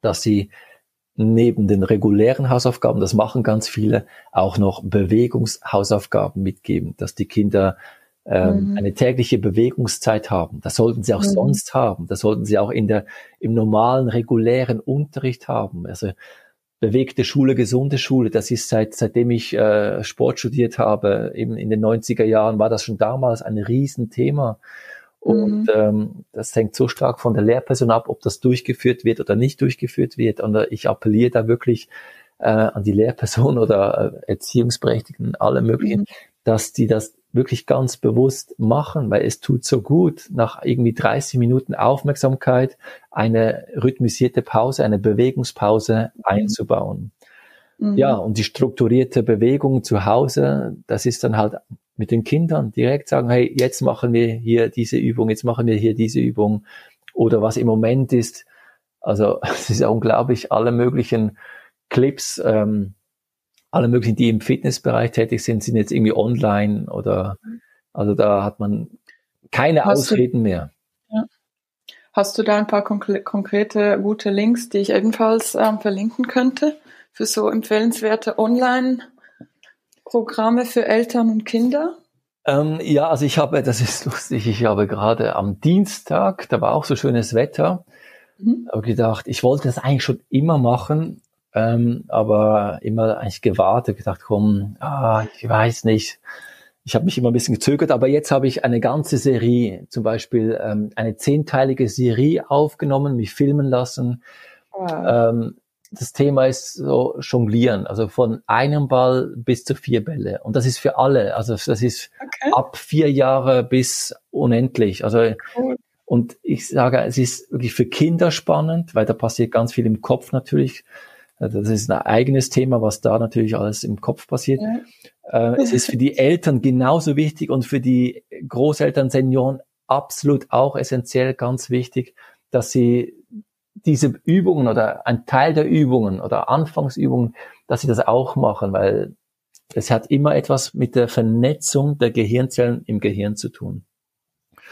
dass sie neben den regulären Hausaufgaben, das machen ganz viele, auch noch Bewegungshausaufgaben mitgeben, dass die Kinder ähm, mhm. eine tägliche Bewegungszeit haben. Das sollten sie auch mhm. sonst haben. Das sollten sie auch in der, im normalen, regulären Unterricht haben. Also bewegte Schule, gesunde Schule, das ist seit, seitdem ich äh, Sport studiert habe, eben in den 90er Jahren, war das schon damals ein Riesenthema. Und mhm. ähm, das hängt so stark von der Lehrperson ab, ob das durchgeführt wird oder nicht durchgeführt wird. Und äh, ich appelliere da wirklich äh, an die Lehrperson oder äh, Erziehungsberechtigten, alle möglichen, mhm. dass die das wirklich ganz bewusst machen, weil es tut so gut, nach irgendwie 30 Minuten Aufmerksamkeit eine rhythmisierte Pause, eine Bewegungspause mhm. einzubauen. Mhm. Ja, und die strukturierte Bewegung zu Hause, das ist dann halt mit den Kindern direkt sagen, hey, jetzt machen wir hier diese Übung, jetzt machen wir hier diese Übung. Oder was im Moment ist, also es ist ja unglaublich, alle möglichen Clips, ähm, alle möglichen, die im Fitnessbereich tätig sind, sind jetzt irgendwie online oder also da hat man keine Hast Ausreden du, mehr. Ja. Hast du da ein paar konkrete gute Links, die ich ebenfalls ähm, verlinken könnte für so empfehlenswerte Online-Programme für Eltern und Kinder? Ähm, ja, also ich habe, das ist lustig, ich habe gerade am Dienstag, da war auch so schönes Wetter, mhm. habe gedacht, ich wollte das eigentlich schon immer machen, ähm, aber immer eigentlich gewartet, gedacht, komm, ah, ich weiß nicht. Ich habe mich immer ein bisschen gezögert, aber jetzt habe ich eine ganze Serie, zum Beispiel ähm, eine zehnteilige Serie aufgenommen, mich filmen lassen. Wow. Ähm, das Thema ist so Jonglieren, also von einem Ball bis zu vier Bälle. Und das ist für alle. Also das ist okay. ab vier Jahre bis unendlich. Also cool. und ich sage, es ist wirklich für Kinder spannend, weil da passiert ganz viel im Kopf natürlich. Also das ist ein eigenes Thema, was da natürlich alles im Kopf passiert. Ja. Äh, es ist für die Eltern genauso wichtig und für die Großeltern, Senioren absolut auch essentiell, ganz wichtig, dass sie diese Übungen oder ein Teil der Übungen oder Anfangsübungen, dass sie das auch machen, weil es hat immer etwas mit der Vernetzung der Gehirnzellen im Gehirn zu tun.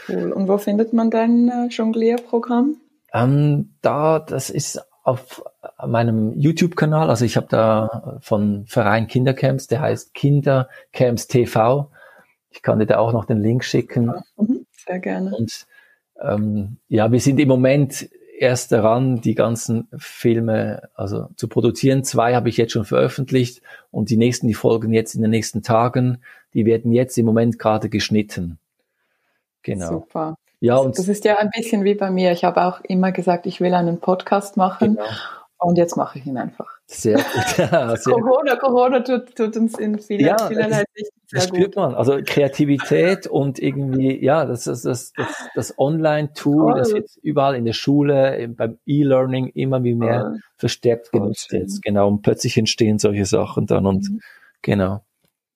Cool. Und wo findet man dein äh, Jonglierprogramm? Ähm, da, das ist auf meinem YouTube-Kanal, also ich habe da von Verein Kindercamps, der heißt Kindercamps TV. Ich kann dir da auch noch den Link schicken. Mhm, sehr gerne. Und ähm, ja, wir sind im Moment erst daran, die ganzen Filme also zu produzieren. Zwei habe ich jetzt schon veröffentlicht und die nächsten, die folgen jetzt in den nächsten Tagen. Die werden jetzt im Moment gerade geschnitten. Genau. Super. Ja, und das ist ja ein bisschen wie bei mir. Ich habe auch immer gesagt, ich will einen Podcast machen. Genau. Und jetzt mache ich ihn einfach. Sehr gut. Ja, sehr Corona, Corona tut, tut uns in viele, ja, vielerlei Sicht sehr das spürt gut. man. Also Kreativität und irgendwie, ja, das ist das, das, das Online-Tool, das jetzt überall in der Schule, beim E-Learning immer wie mehr Voll. verstärkt genutzt jetzt. Genau. Und plötzlich entstehen solche Sachen dann und mhm. genau.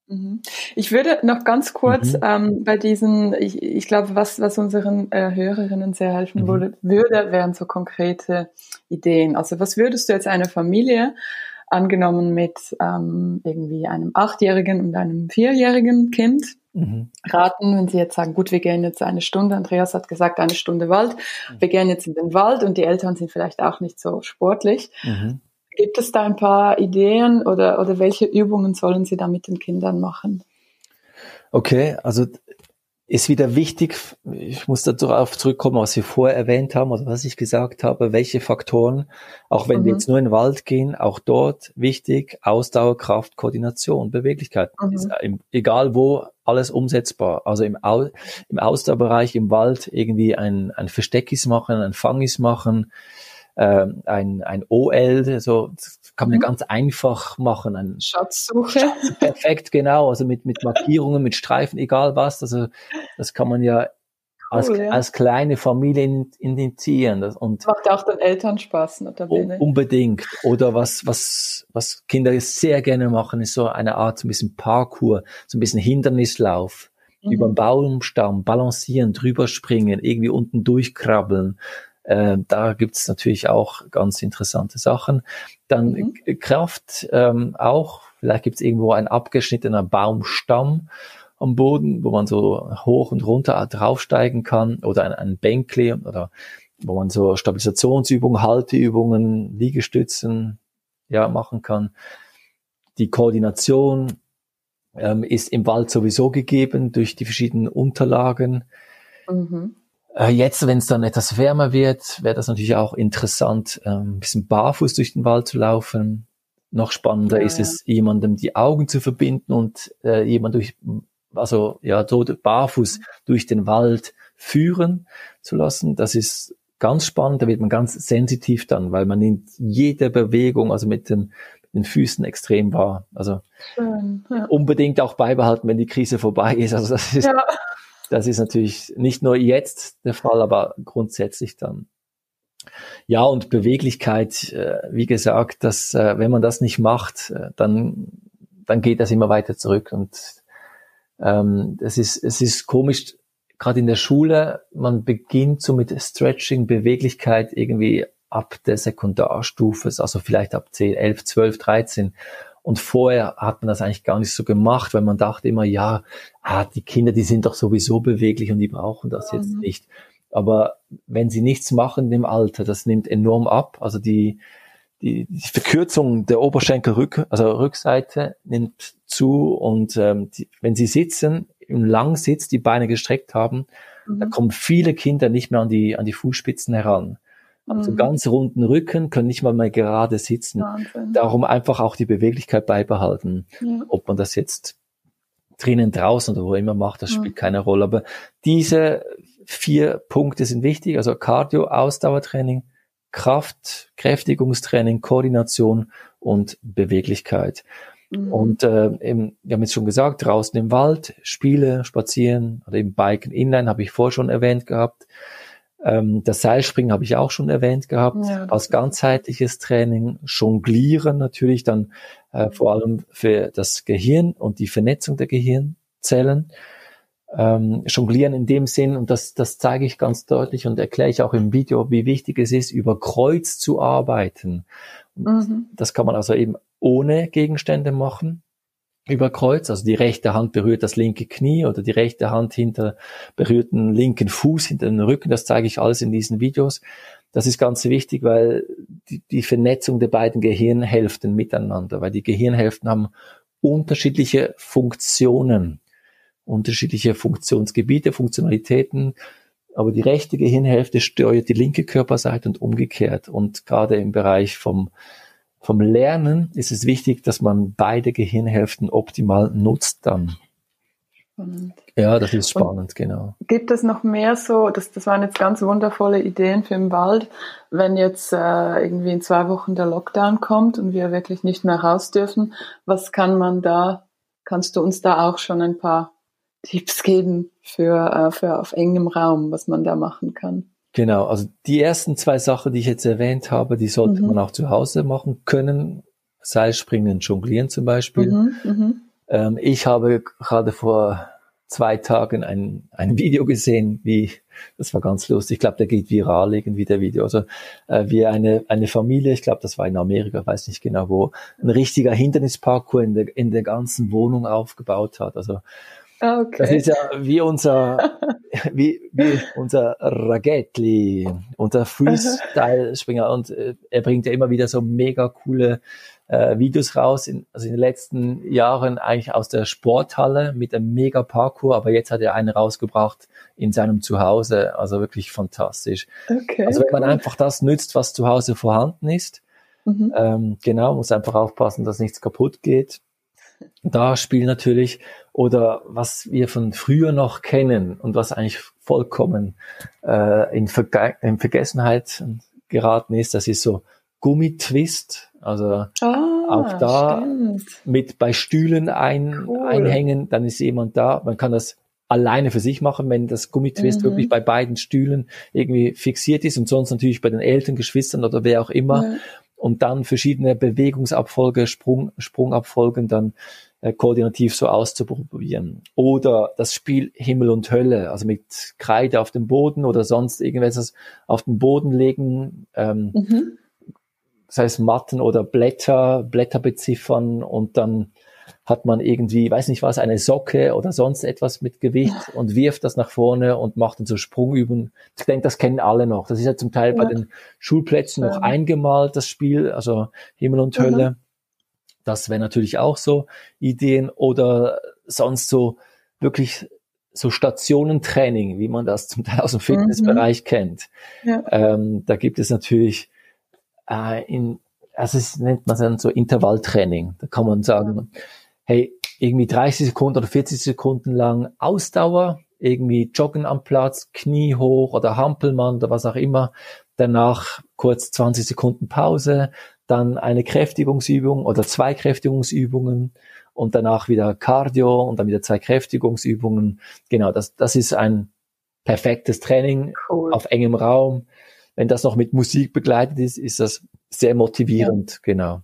Mhm. Ich würde noch ganz kurz mhm. ähm, bei diesen, ich, ich glaube, was, was unseren äh, Hörerinnen sehr helfen mhm. würde, würde, wären so konkrete Ideen. Also was würdest du jetzt einer Familie, angenommen mit ähm, irgendwie einem achtjährigen und einem vierjährigen Kind, mhm. raten, wenn sie jetzt sagen, gut, wir gehen jetzt eine Stunde, Andreas hat gesagt, eine Stunde Wald, mhm. wir gehen jetzt in den Wald und die Eltern sind vielleicht auch nicht so sportlich. Gibt es da ein paar Ideen oder, oder welche Übungen sollen Sie da mit den Kindern machen? Okay, also ist wieder wichtig, ich muss darauf zurückkommen, was Sie vorher erwähnt haben oder was ich gesagt habe, welche Faktoren, auch wenn mhm. wir jetzt nur in den Wald gehen, auch dort wichtig, Ausdauer, Kraft, Koordination, Beweglichkeit. Mhm. Ist, egal wo, alles umsetzbar. Also im, Au im Ausdauerbereich, im Wald irgendwie ein, ein Versteckis machen, ein Fangis machen, äh, ein, ein OL, so kann man mhm. ganz einfach machen. Ein Schatzsuche. Perfekt, genau. Also mit, mit Markierungen, mit Streifen, egal was. Also das kann man ja als, ja. als kleine Familie initiieren. Das, und Macht auch den Eltern Spaß, notabene. Unbedingt. Oder was, was, was Kinder sehr gerne machen, ist so eine Art, so ein bisschen Parkour, so ein bisschen Hindernislauf. Mhm. Über den Baumstamm balancieren, drüber springen, irgendwie unten durchkrabbeln. Äh, da gibt's natürlich auch ganz interessante Sachen. Dann mhm. Kraft ähm, auch, vielleicht gibt's irgendwo ein abgeschnittener Baumstamm am Boden, wo man so hoch und runter draufsteigen kann oder ein, ein Bänkle oder wo man so Stabilisationsübungen, Halteübungen, Liegestützen ja machen kann. Die Koordination ähm, ist im Wald sowieso gegeben durch die verschiedenen Unterlagen. Mhm. Äh, jetzt, wenn es dann etwas wärmer wird, wäre das natürlich auch interessant, ähm, ein bisschen barfuß durch den Wald zu laufen. Noch spannender ja, ist es, jemandem die Augen zu verbinden und äh, jemand durch also ja, so barfuß durch den Wald führen zu lassen. Das ist ganz spannend, da wird man ganz sensitiv dann, weil man nimmt jede Bewegung, also mit den, mit den Füßen extrem wahr. Also Schön, ja. unbedingt auch beibehalten, wenn die Krise vorbei ist. Also das ist, ja. Das ist natürlich nicht nur jetzt der Fall, aber grundsätzlich dann. Ja, und Beweglichkeit, äh, wie gesagt, dass, äh, wenn man das nicht macht, äh, dann, dann geht das immer weiter zurück und ähm, es ist, es ist komisch, gerade in der Schule, man beginnt so mit Stretching, Beweglichkeit irgendwie ab der Sekundarstufe, also vielleicht ab 10, 11, 12, 13. Und vorher hat man das eigentlich gar nicht so gemacht, weil man dachte immer, ja, ah, die Kinder, die sind doch sowieso beweglich und die brauchen das mhm. jetzt nicht. Aber wenn sie nichts machen im Alter, das nimmt enorm ab. Also die, die, die Verkürzung der Oberschenkelrück, also Rückseite nimmt zu und ähm, die, wenn sie sitzen, im Langsitz die Beine gestreckt haben, mhm. da kommen viele Kinder nicht mehr an die, an die Fußspitzen heran. Also mhm. ganz runden Rücken, können nicht mal mehr gerade sitzen. Wahnsinn. Darum einfach auch die Beweglichkeit beibehalten. Ja. Ob man das jetzt drinnen, draußen oder wo immer macht, das spielt keine Rolle. Aber diese vier Punkte sind wichtig. Also Cardio, Ausdauertraining, Kraft, Kräftigungstraining, Koordination und Beweglichkeit. Mhm. Und äh, eben, wir haben jetzt schon gesagt, draußen im Wald, Spiele, Spazieren oder eben Biken Inline habe ich vorher schon erwähnt gehabt. Ähm, das Seilspringen habe ich auch schon erwähnt gehabt. Ja, als ganzheitliches Training, Jonglieren natürlich dann äh, vor allem für das Gehirn und die Vernetzung der Gehirnzellen ähm, jonglieren in dem Sinn, und das, das zeige ich ganz deutlich und erkläre ich auch im Video, wie wichtig es ist, über Kreuz zu arbeiten. Mhm. Das kann man also eben ohne Gegenstände machen, über Kreuz, also die rechte Hand berührt das linke Knie oder die rechte Hand hinter berührt den linken Fuß hinter den Rücken, das zeige ich alles in diesen Videos. Das ist ganz wichtig, weil die, die Vernetzung der beiden Gehirnhälften miteinander, weil die Gehirnhälften haben unterschiedliche Funktionen unterschiedliche Funktionsgebiete, Funktionalitäten. Aber die rechte Gehirnhälfte steuert die linke Körperseite und umgekehrt. Und gerade im Bereich vom, vom Lernen ist es wichtig, dass man beide Gehirnhälften optimal nutzt dann. Spannend. Ja, das ist spannend, und genau. Gibt es noch mehr so, das, das waren jetzt ganz wundervolle Ideen für den Wald, wenn jetzt äh, irgendwie in zwei Wochen der Lockdown kommt und wir wirklich nicht mehr raus dürfen, was kann man da, kannst du uns da auch schon ein paar Tipps geben für, äh, für auf engem Raum, was man da machen kann. Genau, also die ersten zwei Sachen, die ich jetzt erwähnt habe, die sollte mhm. man auch zu Hause machen können. Seilspringen, Jonglieren zum Beispiel. Mhm, mhm. ähm, ich habe gerade vor zwei Tagen ein, ein Video gesehen, wie, das war ganz lustig, ich glaube, der geht viral irgendwie, der Video. Also äh, wie eine, eine Familie, ich glaube, das war in Amerika, weiß nicht genau wo, ein richtiger Hindernisparcours in der, in der ganzen Wohnung aufgebaut hat. Also okay. Das ist ja wie unser, wie, wie unser Ragetli, unser Freestyle-Springer. Und äh, er bringt ja immer wieder so mega coole äh, Videos raus. In, also in den letzten Jahren eigentlich aus der Sporthalle mit einem mega Parkour, aber jetzt hat er einen rausgebracht in seinem Zuhause. Also wirklich fantastisch. Okay, also wenn man einfach das nützt, was zu Hause vorhanden ist, mhm. ähm, genau, muss einfach aufpassen, dass nichts kaputt geht. Da spielen natürlich oder was wir von früher noch kennen und was eigentlich vollkommen äh, in, Verge in Vergessenheit geraten ist, das ist so Gummitwist. Also ah, auch da stimmt. mit bei Stühlen ein, cool. einhängen, dann ist jemand da. Man kann das alleine für sich machen, wenn das Gummitwist mhm. wirklich bei beiden Stühlen irgendwie fixiert ist und sonst natürlich bei den Eltern, Geschwistern oder wer auch immer. Ja. Und dann verschiedene Bewegungsabfolge, Sprung, Sprungabfolgen dann äh, koordinativ so auszuprobieren. Oder das Spiel Himmel und Hölle, also mit Kreide auf dem Boden oder sonst irgendwas auf den Boden legen. Ähm, mhm. Das heißt Matten oder Blätter, Blätter beziffern und dann hat man irgendwie, weiß nicht was, eine Socke oder sonst etwas mit Gewicht und wirft das nach vorne und macht dann so Sprungübungen. Ich denke, das kennen alle noch. Das ist ja zum Teil ja. bei den Schulplätzen noch eingemalt, das Spiel, also Himmel und Hölle. Mhm. Das wäre natürlich auch so Ideen oder sonst so wirklich so Stationentraining, wie man das zum Teil aus dem Fitnessbereich mhm. kennt. Ja. Ähm, da gibt es natürlich äh, in, also es nennt man dann so Intervalltraining. Da kann man sagen, hey, irgendwie 30 Sekunden oder 40 Sekunden lang Ausdauer, irgendwie joggen am Platz, Knie hoch oder Hampelmann oder was auch immer. Danach kurz 20 Sekunden Pause, dann eine Kräftigungsübung oder zwei Kräftigungsübungen und danach wieder Cardio und dann wieder zwei Kräftigungsübungen. Genau, das, das ist ein perfektes Training cool. auf engem Raum. Wenn das noch mit Musik begleitet ist, ist das sehr motivierend, ja. genau.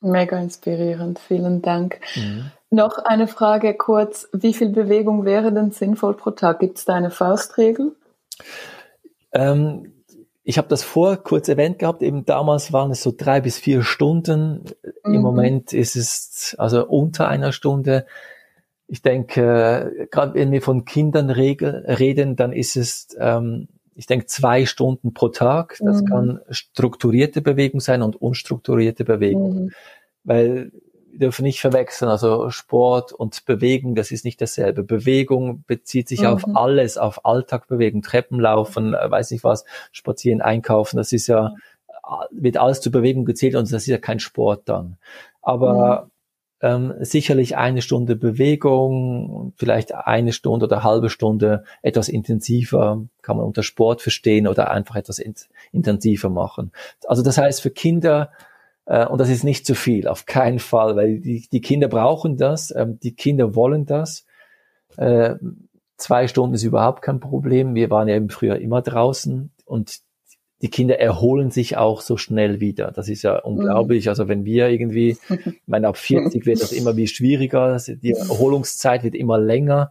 Mega inspirierend, vielen Dank. Mhm. Noch eine Frage kurz, wie viel Bewegung wäre denn sinnvoll pro Tag? Gibt es da eine Faustregel? Ähm, ich habe das vor kurz erwähnt gehabt, eben damals waren es so drei bis vier Stunden. Mhm. Im Moment ist es also unter einer Stunde. Ich denke, gerade wenn wir von Kindern reden, dann ist es, ähm, ich denke, zwei Stunden pro Tag. Das mhm. kann strukturierte Bewegung sein und unstrukturierte Bewegung. Mhm weil wir dürfen nicht verwechseln, also Sport und Bewegung, das ist nicht dasselbe. Bewegung bezieht sich mhm. auf alles, auf Alltagbewegung, Treppenlaufen, äh, weiß nicht was, spazieren, einkaufen, das ist ja, wird alles zur Bewegung gezählt und das ist ja kein Sport dann. Aber mhm. Ähm, sicherlich eine Stunde Bewegung, vielleicht eine Stunde oder halbe Stunde etwas intensiver, kann man unter Sport verstehen oder einfach etwas in, intensiver machen. Also das heißt für Kinder, äh, und das ist nicht zu viel, auf keinen Fall, weil die, die Kinder brauchen das, ähm, die Kinder wollen das. Äh, zwei Stunden ist überhaupt kein Problem. Wir waren ja eben früher immer draußen und die Kinder erholen sich auch so schnell wieder. Das ist ja unglaublich. Mhm. Also wenn wir irgendwie, ich meine, ab 40 wird das immer wie schwieriger, die Erholungszeit wird immer länger,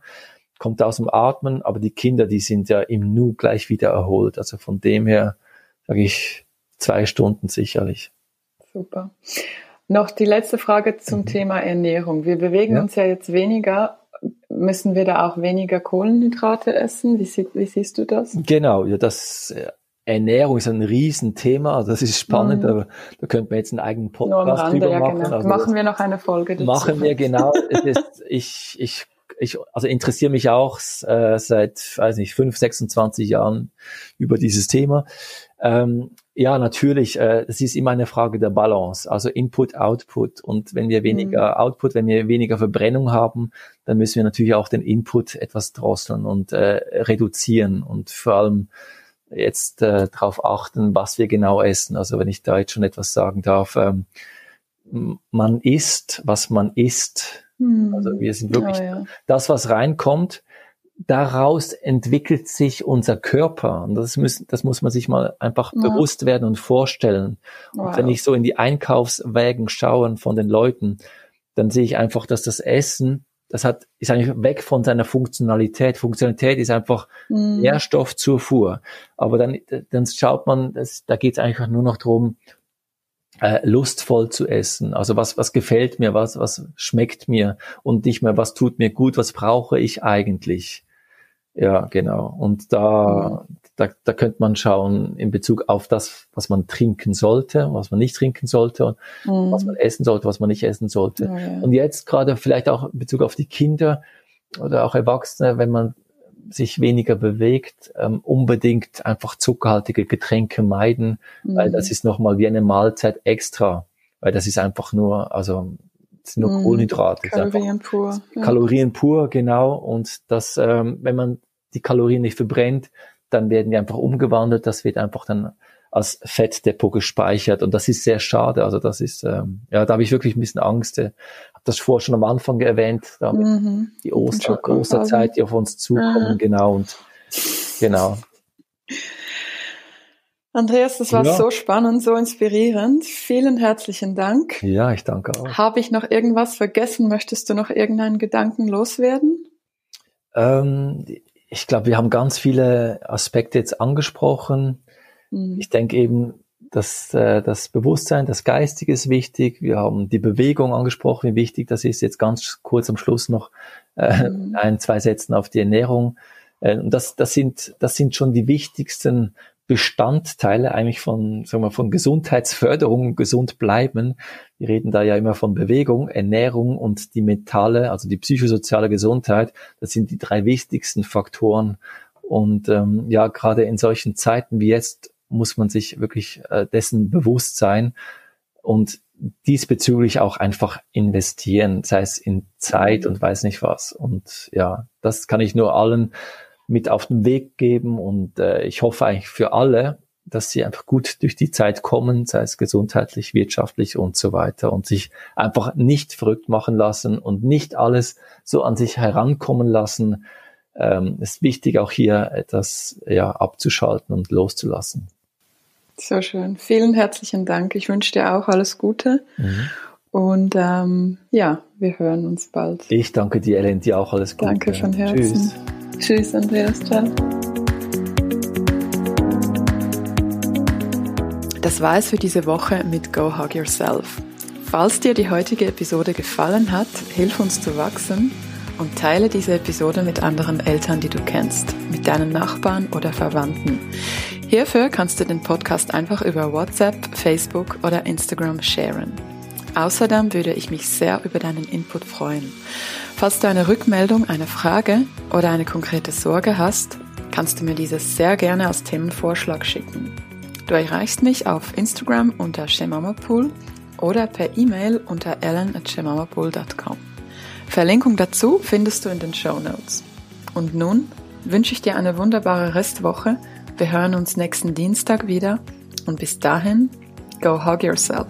kommt aus dem Atmen, aber die Kinder, die sind ja im Nu gleich wieder erholt. Also von dem her sage ich zwei Stunden sicherlich. Super. Noch die letzte Frage zum mhm. Thema Ernährung. Wir bewegen ja. uns ja jetzt weniger. Müssen wir da auch weniger Kohlenhydrate essen? Wie, sie, wie siehst du das? Genau, ja, das äh, Ernährung ist ein Riesenthema. Das ist spannend. Mhm. Da, da könnte man jetzt einen eigenen Podcast Rande, drüber ja, machen. Genau. Also machen wir noch eine Folge dazu. Machen wir genau. ist, ich, ich, ich also interessiere mich auch äh, seit, weiß nicht, 5, 26 Jahren über dieses Thema. Ähm, ja, natürlich. Äh, es ist immer eine Frage der Balance, also Input, Output. Und wenn wir weniger mhm. Output, wenn wir weniger Verbrennung haben, dann müssen wir natürlich auch den Input etwas drosseln und äh, reduzieren und vor allem jetzt äh, darauf achten, was wir genau essen. Also wenn ich da jetzt schon etwas sagen darf, ähm, man isst, was man isst. Mhm. Also wir sind wirklich oh, ja. das, was reinkommt, daraus entwickelt sich unser Körper. Und das, müssen, das muss man sich mal einfach ja. bewusst werden und vorstellen. Wow. Und wenn ich so in die Einkaufswägen schaue von den Leuten, dann sehe ich einfach, dass das Essen, das hat, ist eigentlich weg von seiner Funktionalität. Funktionalität ist einfach mhm. Nährstoffzufuhr. Aber dann, dann schaut man, das, da geht es eigentlich nur noch darum, äh, lustvoll zu essen. Also was, was gefällt mir, was, was schmeckt mir und nicht mehr, was tut mir gut, was brauche ich eigentlich. Ja, genau. Und da, mhm. da, da könnte man schauen in Bezug auf das, was man trinken sollte, was man nicht trinken sollte, mhm. was man essen sollte, was man nicht essen sollte. Ja, ja. Und jetzt gerade vielleicht auch in Bezug auf die Kinder oder auch Erwachsene, wenn man sich weniger bewegt, ähm, unbedingt einfach zuckerhaltige Getränke meiden, mhm. weil das ist nochmal wie eine Mahlzeit extra, weil das ist einfach nur, also sind nur mhm. Kohlenhydrate. Kalorien pur. Ja. Kalorien pur, genau. Und das, ähm, wenn man die Kalorien nicht verbrennt, dann werden die einfach umgewandelt. Das wird einfach dann als Fettdepot gespeichert und das ist sehr schade. Also das ist, ähm, ja, da habe ich wirklich ein bisschen Angst. das vorher schon am Anfang erwähnt, damit mhm. die Oster, Osterzeit, die auf uns zukommen, mhm. genau und genau. Andreas, das war ja. so spannend, so inspirierend. Vielen herzlichen Dank. Ja, ich danke auch. Habe ich noch irgendwas vergessen? Möchtest du noch irgendeinen Gedanken loswerden? Ähm, ich glaube, wir haben ganz viele Aspekte jetzt angesprochen. Mhm. Ich denke eben, dass äh, das Bewusstsein, das Geistige ist wichtig. Wir haben die Bewegung angesprochen, wie wichtig das ist. Jetzt ganz kurz am Schluss noch äh, mhm. ein, zwei Sätzen auf die Ernährung. Äh, und das, das sind, das sind schon die wichtigsten Bestandteile eigentlich von, sagen wir, von Gesundheitsförderung, gesund bleiben. Wir reden da ja immer von Bewegung, Ernährung und die mentale, also die psychosoziale Gesundheit. Das sind die drei wichtigsten Faktoren. Und ähm, ja, gerade in solchen Zeiten wie jetzt muss man sich wirklich äh, dessen bewusst sein und diesbezüglich auch einfach investieren, sei es in Zeit und weiß nicht was. Und ja, das kann ich nur allen mit auf den Weg geben und äh, ich hoffe eigentlich für alle, dass sie einfach gut durch die Zeit kommen, sei es gesundheitlich, wirtschaftlich und so weiter und sich einfach nicht verrückt machen lassen und nicht alles so an sich herankommen lassen. Ähm, ist wichtig auch hier etwas ja, abzuschalten und loszulassen. So schön. Vielen herzlichen Dank. Ich wünsche dir auch alles Gute. Mhm. Und ähm, ja, wir hören uns bald. Ich danke dir, Ellen, dir auch alles Gute. Danke von Herzen. Tschüss. Tschüss, Andreas. Ciao. Das war es für diese Woche mit Go Hug Yourself. Falls dir die heutige Episode gefallen hat, hilf uns zu wachsen und teile diese Episode mit anderen Eltern, die du kennst, mit deinen Nachbarn oder Verwandten. Hierfür kannst du den Podcast einfach über WhatsApp, Facebook oder Instagram sharen. Außerdem würde ich mich sehr über deinen Input freuen. Falls du eine Rückmeldung, eine Frage oder eine konkrete Sorge hast, kannst du mir dieses sehr gerne als Themenvorschlag schicken. Du erreichst mich auf Instagram unter shemamapool oder per E-Mail unter ellen@shemamapool.com. Verlinkung dazu findest du in den Show Notes. Und nun wünsche ich dir eine wunderbare Restwoche. Wir hören uns nächsten Dienstag wieder und bis dahin, go hug yourself.